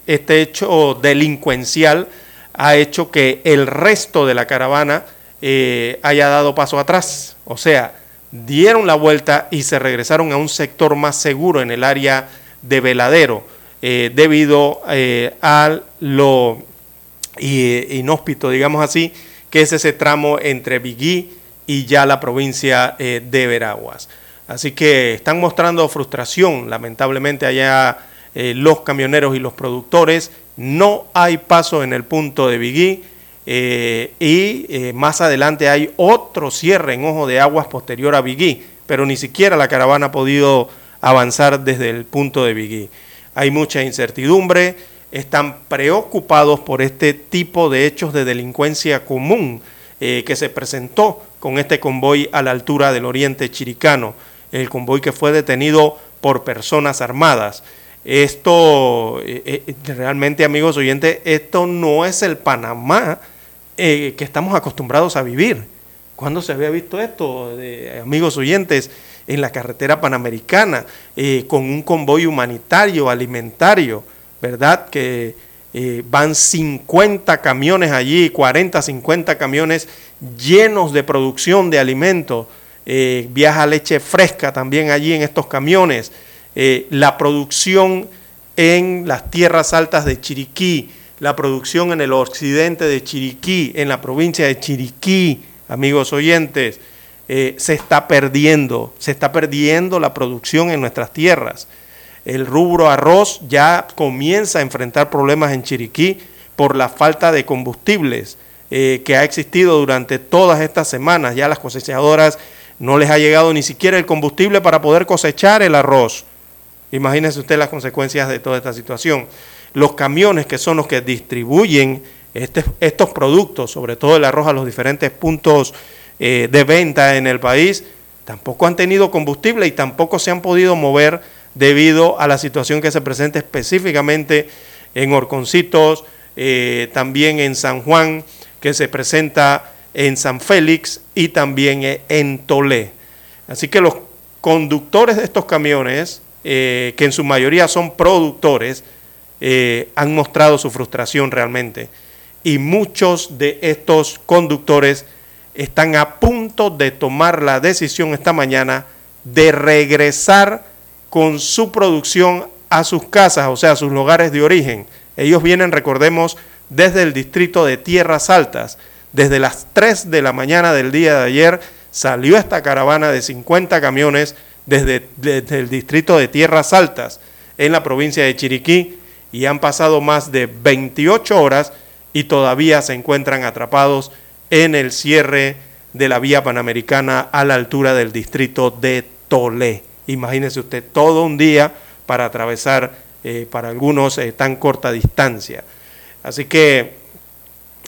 este hecho delincuencial ha hecho que el resto de la caravana eh, haya dado paso atrás. O sea, dieron la vuelta y se regresaron a un sector más seguro en el área de Veladero, eh, debido eh, a lo inhóspito, digamos así, que es ese tramo entre Vigui y ya la provincia de Veraguas. Así que están mostrando frustración, lamentablemente allá los camioneros y los productores. No hay paso en el punto de Vigui eh, y eh, más adelante hay otro cierre en Ojo de Aguas posterior a Vigui, pero ni siquiera la caravana ha podido avanzar desde el punto de Vigui. Hay mucha incertidumbre, están preocupados por este tipo de hechos de delincuencia común eh, que se presentó con este convoy a la altura del oriente chiricano, el convoy que fue detenido por personas armadas. Esto, realmente amigos oyentes, esto no es el Panamá eh, que estamos acostumbrados a vivir. ¿Cuándo se había visto esto, amigos oyentes, en la carretera panamericana, eh, con un convoy humanitario, alimentario, ¿verdad? Que eh, van 50 camiones allí, 40, 50 camiones llenos de producción de alimentos. viaja leche fresca también allí en estos camiones. La producción en las tierras altas de Chiriquí, la producción en el occidente de Chiriquí, en la provincia de Chiriquí, amigos oyentes, eh, se está perdiendo, se está perdiendo la producción en nuestras tierras. El rubro arroz ya comienza a enfrentar problemas en Chiriquí por la falta de combustibles. eh, que ha existido durante todas estas semanas. Ya las cosechadoras no les ha llegado ni siquiera el combustible para poder cosechar el arroz. Imagínense usted las consecuencias de toda esta situación. Los camiones que son los que distribuyen este, estos productos, sobre todo el arroz a los diferentes puntos eh, de venta en el país, tampoco han tenido combustible y tampoco se han podido mover debido a la situación que se presenta específicamente en Orconcitos, eh, también en San Juan, que se presenta en San Félix y también en Tolé. Así que los conductores de estos camiones, eh, que en su mayoría son productores, eh, han mostrado su frustración realmente. Y muchos de estos conductores están a punto de tomar la decisión esta mañana de regresar con su producción a sus casas, o sea, a sus lugares de origen. Ellos vienen, recordemos, desde el distrito de Tierras Altas. Desde las 3 de la mañana del día de ayer salió esta caravana de 50 camiones desde, desde el distrito de Tierras Altas en la provincia de Chiriquí y han pasado más de 28 horas y todavía se encuentran atrapados en el cierre de la vía panamericana a la altura del distrito de Tolé. Imagínese usted todo un día para atravesar eh, para algunos eh, tan corta distancia. Así que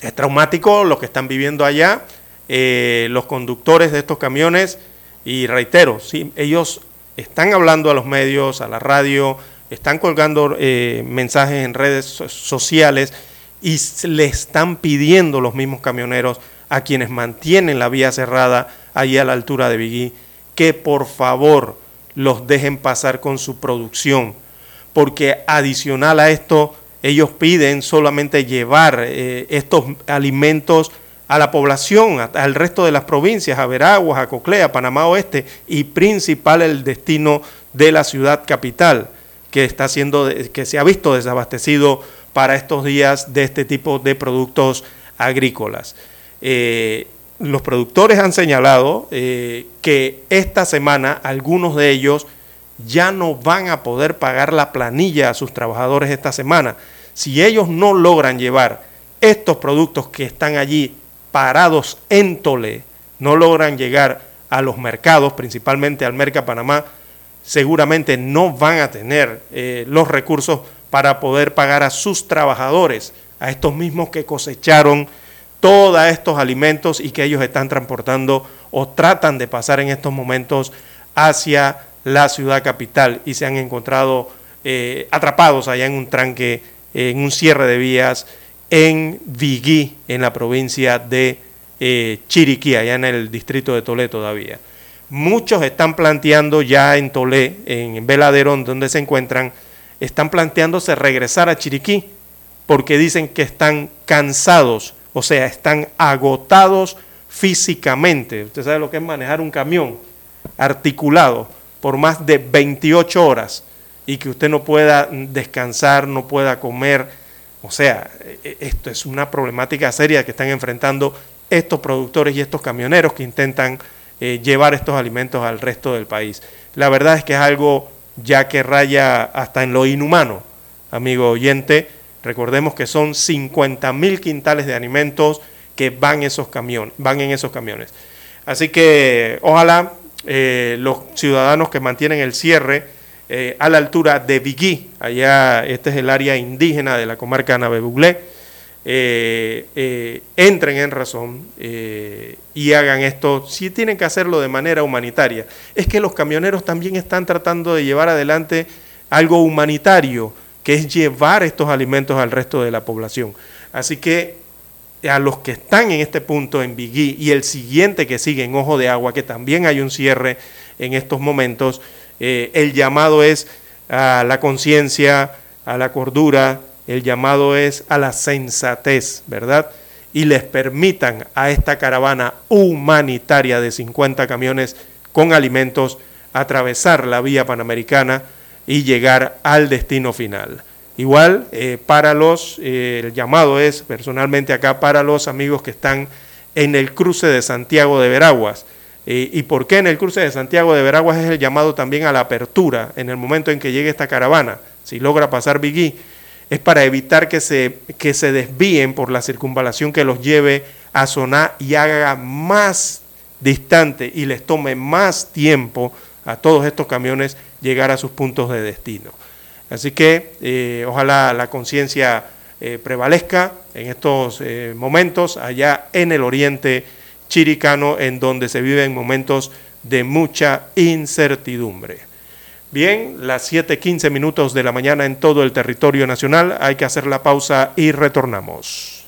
es traumático lo que están viviendo allá, eh, los conductores de estos camiones, y reitero, sí, ellos están hablando a los medios, a la radio, están colgando mensajes en redes sociales y le están pidiendo los mismos camioneros a quienes mantienen la vía cerrada allí a la altura de Vigui, que por favor los dejen pasar con su producción, porque adicional a esto, ellos piden solamente llevar eh, estos alimentos a la población, al resto de las provincias, a Veraguas, a Coclea, Panamá Oeste y principal el destino de la ciudad capital, que está siendo, que se ha visto desabastecido para estos días de este tipo de productos agrícolas. Eh, los productores han señalado eh, que esta semana algunos de ellos ya no van a poder pagar la planilla a sus trabajadores esta semana. Si ellos no logran llevar estos productos que están allí parados en Tole, no logran llegar a los mercados, principalmente al Merca Panamá, seguramente no van a tener eh, los recursos para poder pagar a sus trabajadores, a estos mismos que cosecharon todos estos alimentos y que ellos están transportando o tratan de pasar en estos momentos hacia la ciudad capital y se han encontrado eh, atrapados allá en un tranque, en un cierre de vías en Vigui, en la provincia de eh, Chiriquí, allá en el distrito de Tolé todavía. Muchos están planteando ya en Tolé, en Veladerón, donde se encuentran, están planteándose regresar a Chiriquí porque dicen que están cansados o sea, están agotados físicamente. Usted sabe lo que es manejar un camión articulado por más de 28 horas y que usted no pueda descansar, no pueda comer. O sea, e, e, esto es una problemática seria que están enfrentando estos productores y estos camioneros que intentan eh, llevar estos alimentos al resto del país. La verdad es que es algo ya que raya hasta en lo inhumano, amigo oyente, Recordemos que son 50 mil quintales de alimentos que van, esos van en esos camiones. Así que ojalá eh, los ciudadanos que mantienen el cierre eh, a la altura de Vigui, allá este es el área indígena de la comarca Navebuglé, eh, entren en razón y hagan esto, si tienen que hacerlo de manera humanitaria. Es que los camioneros también están tratando de llevar adelante algo humanitario que es llevar estos alimentos al resto de la población. Así que a los que están en este punto en Vigui y el siguiente que sigue en Ojo de Agua, que también hay un cierre en estos momentos, eh, el llamado es a la conciencia, a la cordura, el llamado es a la sensatez, ¿verdad? Y les permitan a esta caravana humanitaria de 50 camiones con alimentos atravesar la vía panamericana y llegar al destino final. Igual, eh, para los, eh, el llamado es personalmente acá para los amigos que están en el cruce de Santiago de Veraguas. Eh, ¿Y por qué en el cruce de Santiago de Veraguas es el llamado también a la apertura en el momento en que llegue esta caravana? Si logra pasar Vigui, es para evitar que se, que se desvíen por la circunvalación que los lleve a sonar y haga más distante y les tome más tiempo a todos estos camiones llegar a sus puntos de destino. Así que eh, ojalá la conciencia eh, prevalezca en estos momentos allá en el oriente chiricano, en donde se viven momentos de mucha incertidumbre. Bien, las 7:15 minutos de la mañana en todo el territorio nacional, hay que hacer la pausa y retornamos.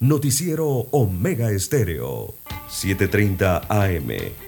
Noticiero Omega Estéreo, 7:30 AM.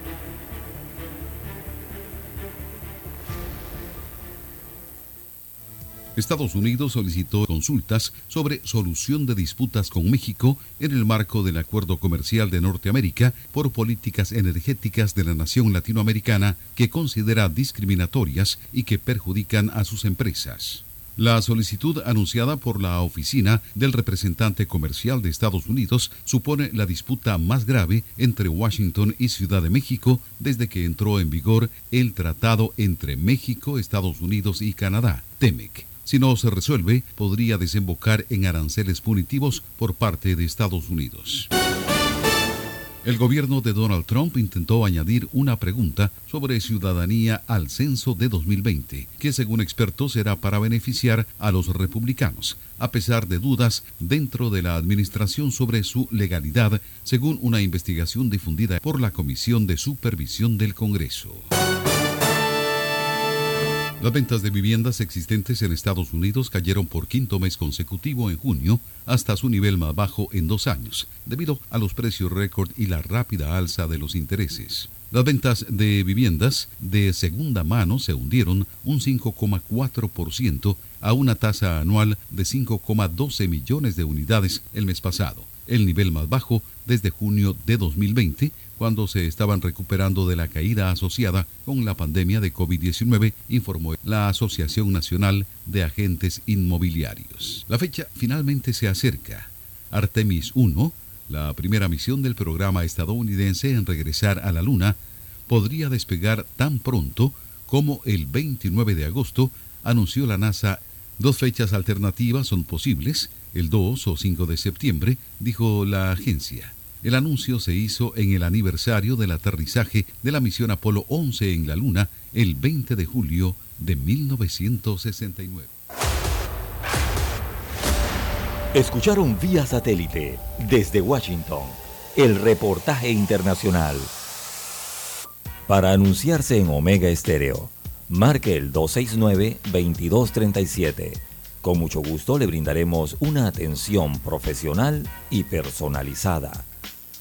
Estados Unidos solicitó consultas sobre solución de disputas con México en el marco del Acuerdo Comercial de Norteamérica por políticas energéticas de la nación latinoamericana que considera discriminatorias y que perjudican a sus empresas. La solicitud anunciada por la oficina del representante comercial de Estados Unidos supone la disputa más grave entre Washington y Ciudad de México desde que entró en vigor el tratado entre México, Estados Unidos y Canadá, TEMEC. Si no se resuelve, podría desembocar en aranceles punitivos por parte de Estados Unidos. El gobierno de Donald Trump intentó añadir una pregunta sobre ciudadanía al censo de 2020, que según expertos será para beneficiar a los republicanos, a pesar de dudas dentro de la administración sobre su legalidad, según una investigación difundida por la Comisión de Supervisión del Congreso. Las ventas de viviendas existentes en Estados Unidos cayeron por quinto mes consecutivo en junio hasta su nivel más bajo en dos años, debido a los precios récord y la rápida alza de los intereses. Las ventas de viviendas de segunda mano se hundieron un 5,4% a una tasa anual de 5,12 millones de unidades el mes pasado, el nivel más bajo desde junio de 2020, cuando se estaban recuperando de la caída asociada con la pandemia de COVID-19, informó la Asociación Nacional de Agentes Inmobiliarios. La fecha finalmente se acerca. Artemis 1, la primera misión del programa estadounidense en regresar a la Luna, podría despegar tan pronto como el 29 de agosto, anunció la NASA. Dos fechas alternativas son posibles, el 2 o 5 de septiembre, dijo la agencia. El anuncio se hizo en el aniversario del aterrizaje de la misión Apolo 11 en la Luna el 20 de julio de 1969. Escucharon vía satélite desde Washington el reportaje internacional. Para anunciarse en Omega Estéreo, marque el 269-2237. Con mucho gusto le brindaremos una atención profesional y personalizada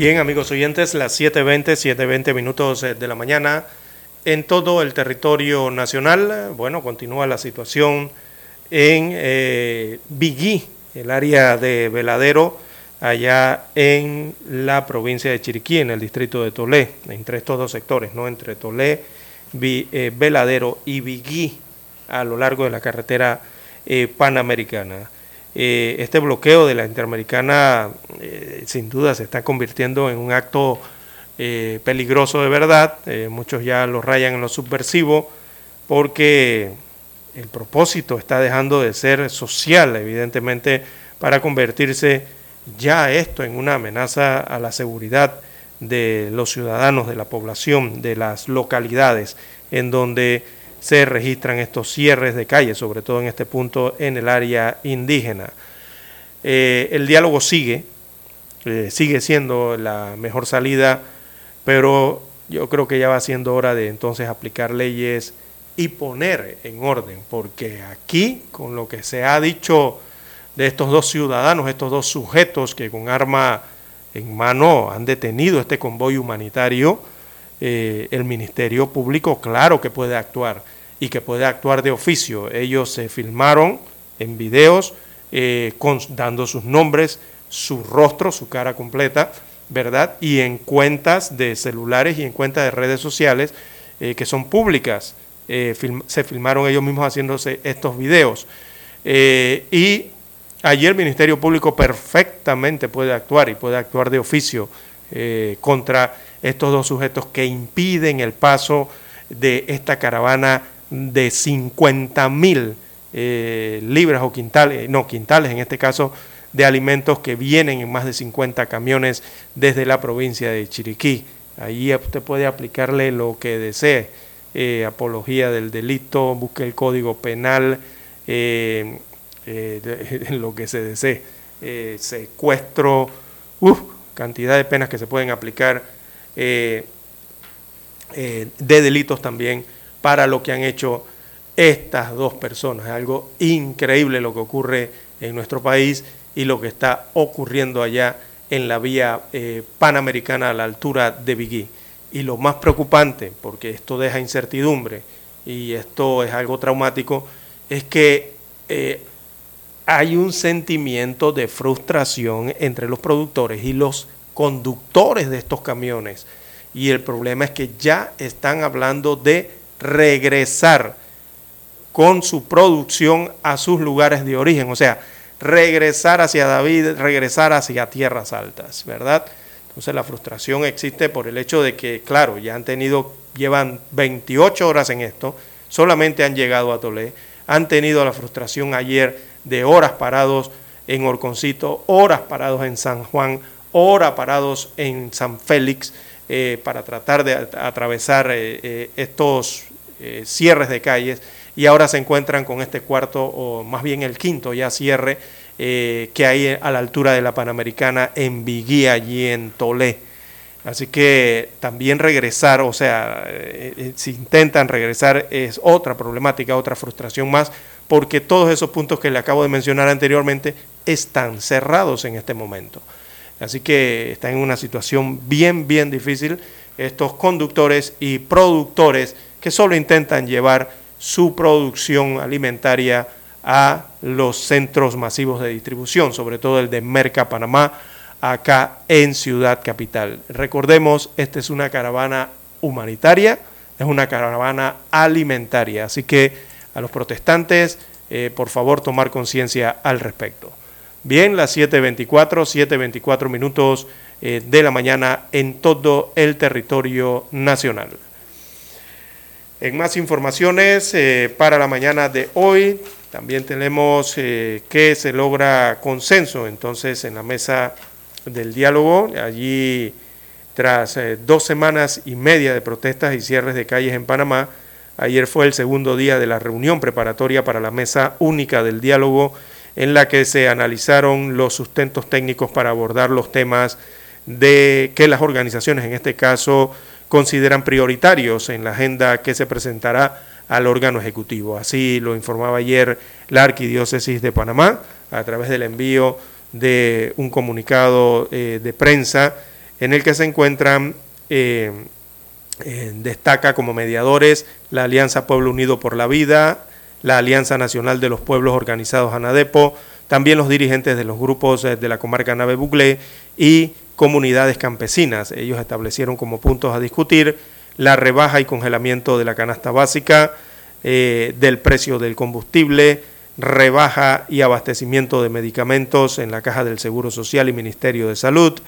Bien, amigos oyentes, las 7.20, 7.20 minutos eh, de la mañana. En todo el territorio nacional, bueno, continúa la situación en eh, el área de Veladero, allá en la provincia de Chiriquí, en el distrito de Tolé, entre estos dos sectores, ¿no? Entre Tolé, eh, Veladero y Bigui, a lo largo de la carretera eh, panamericana. Eh, este bloqueo de la Interamericana eh, sin duda se está convirtiendo en un acto eh, peligroso de verdad, muchos ya lo rayan en lo subversivo porque el propósito está dejando de ser social, evidentemente, para convertirse ya esto en una amenaza a la seguridad de los ciudadanos, de la población, de las localidades en donde se registran estos cierres de calles, sobre todo en este punto en el área indígena. Eh, el diálogo sigue, eh, sigue siendo la mejor salida, pero yo creo que ya va siendo hora de entonces aplicar leyes y poner en orden, porque aquí, con lo que se ha dicho de estos dos ciudadanos, estos dos sujetos que con arma en mano han detenido este convoy humanitario, eh, el Ministerio Público claro que puede actuar y que puede actuar de oficio. Ellos se filmaron en videos eh, dando sus nombres, su rostro, su cara completa, ¿verdad? Y en cuentas de celulares y en cuentas de redes sociales eh, que son públicas. se filmaron ellos mismos haciéndose estos videos. y allí el Ministerio Público perfectamente puede actuar y puede actuar de oficio contra estos dos sujetos que impiden el paso de esta caravana de 50 mil eh, libras o quintales, no, quintales en este caso, de alimentos que vienen en más de 50 camiones desde la provincia de Chiriquí. Ahí usted puede aplicarle lo que desee, eh, apología del delito, busque el código penal, eh, [LAUGHS] lo que se desee, secuestro, cantidad de penas que se pueden aplicar eh, eh, de delitos también para lo que han hecho estas dos personas. Es algo increíble lo que ocurre en nuestro país y lo que está ocurriendo allá en la vía eh, panamericana a la altura de Bigui. Y lo más preocupante, porque esto deja incertidumbre y esto es algo traumático, es que hay un sentimiento de frustración entre los productores y los conductores de estos camiones. Y el problema es que ya están hablando de regresar con su producción a sus lugares de origen, o sea, regresar hacia David, regresar hacia tierras altas, ¿verdad? Entonces la frustración existe por el hecho de que, claro, ya han tenido, llevan 28 horas en esto, solamente han llegado a Tolé, han tenido la frustración ayer de horas parados en Orconcito, horas parados en San Juan, hora parados en San Félix eh, para tratar de atravesar eh, eh, estos cierres de calles y ahora se encuentran con este cuarto o más bien el quinto ya cierre que hay a la altura de la Panamericana en Viguía, allí en Tolé. Así que también regresar, o sea, si intentan regresar es otra problemática, otra frustración más, porque todos esos puntos que le acabo de mencionar anteriormente están cerrados en este momento. Así que están en una situación bien, bien difícil estos conductores y productores que solo intentan llevar su producción alimentaria a los centros masivos de distribución, sobre todo el de Merca Panamá, acá en Ciudad Capital. Recordemos, esta es una caravana humanitaria, es una caravana alimentaria, así que a los protestantes, eh, por favor, tomar conciencia al respecto. Bien, las 7.24, 7.24 minutos eh, de la mañana en todo el territorio nacional. En más informaciones eh, para la mañana de hoy, también tenemos eh, que se logra consenso entonces en la mesa del diálogo. Allí, tras dos semanas y media de protestas y cierres de calles en Panamá, ayer fue el segundo día de la reunión preparatoria para la mesa única del diálogo en la que se analizaron los sustentos técnicos para abordar los temas de que las organizaciones, en este caso, consideran prioritarios en la agenda que se presentará al órgano ejecutivo. Así lo informaba ayer la Arquidiócesis de Panamá a través del envío de un comunicado eh, de prensa en el que se encuentran, eh, eh, destaca como mediadores la Alianza Pueblo Unido por la Vida, la Alianza Nacional de los Pueblos Organizados ANADEPO, también los dirigentes de los grupos de la comarca Nave Buglé y comunidades campesinas. Ellos establecieron como puntos a discutir la rebaja y congelamiento de la canasta básica, del precio del combustible, rebaja y abastecimiento de medicamentos en la caja del Seguro Social y Ministerio de Salud,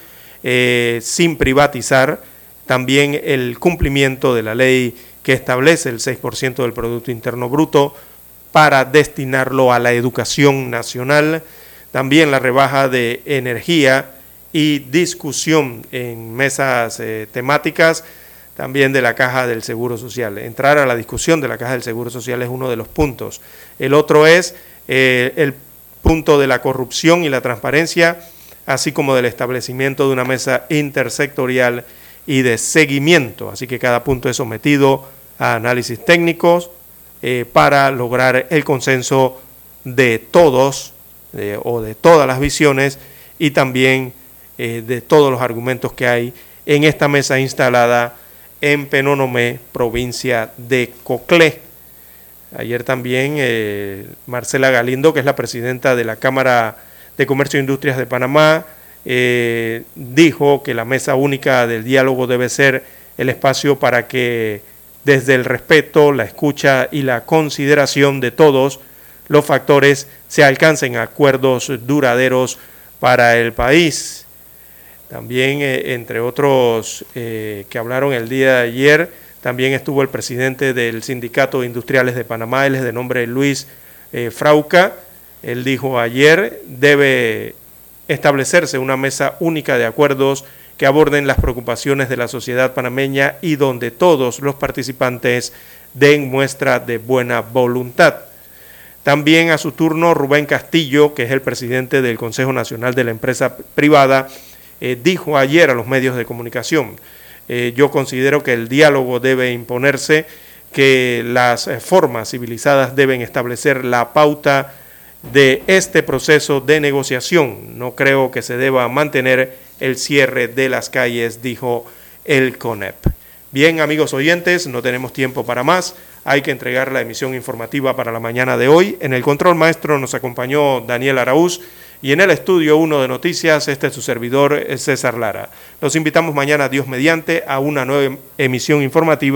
eh, sin privatizar, también el cumplimiento de la ley que establece el 6% del Producto Interno Bruto para destinarlo a la educación nacional, también la rebaja de energía y discusión en mesas eh, temáticas también de la caja del Seguro Social. Entrar a la discusión de la caja del Seguro Social es uno de los puntos. El otro es eh, el punto de la corrupción y la transparencia, así como del establecimiento de una mesa intersectorial y de seguimiento. Así que cada punto es sometido a análisis técnicos eh, para lograr el consenso de todos o de todas las visiones y también eh, de todos los argumentos que hay en esta mesa instalada en Penonomé, provincia de Coclé. Ayer también eh, Marcela Galindo, que es la presidenta de la Cámara de Comercio e Industrias de Panamá, dijo que la mesa única del diálogo debe ser el espacio para que desde el respeto, la escucha y la consideración de todos los factores se alcancen acuerdos duraderos para el país. También, eh, entre otros eh, que hablaron el día de ayer, también estuvo el presidente del Sindicato de Industriales de Panamá, él es de nombre Luis eh, Frauca. Él dijo ayer, debe establecerse una mesa única de acuerdos que aborden las preocupaciones de la sociedad panameña y donde todos los participantes den muestra de buena voluntad. También a su turno Rubén Castillo, que es el presidente del Consejo Nacional de la Empresa Privada, eh, dijo ayer a los medios de comunicación. Eh, yo considero que el diálogo debe imponerse, que las eh, formas civilizadas deben establecer la pauta de este proceso de negociación. No creo que se deba mantener el cierre de las calles, dijo el CONEP. Bien, amigos oyentes, no tenemos tiempo para más. Hay que entregar la emisión informativa para la mañana de hoy. En el control maestro nos acompañó Daniel Araúz. Y en el estudio 1 de noticias, este es su servidor César Lara. Los invitamos mañana, Dios mediante, a una nueva emisión informativa.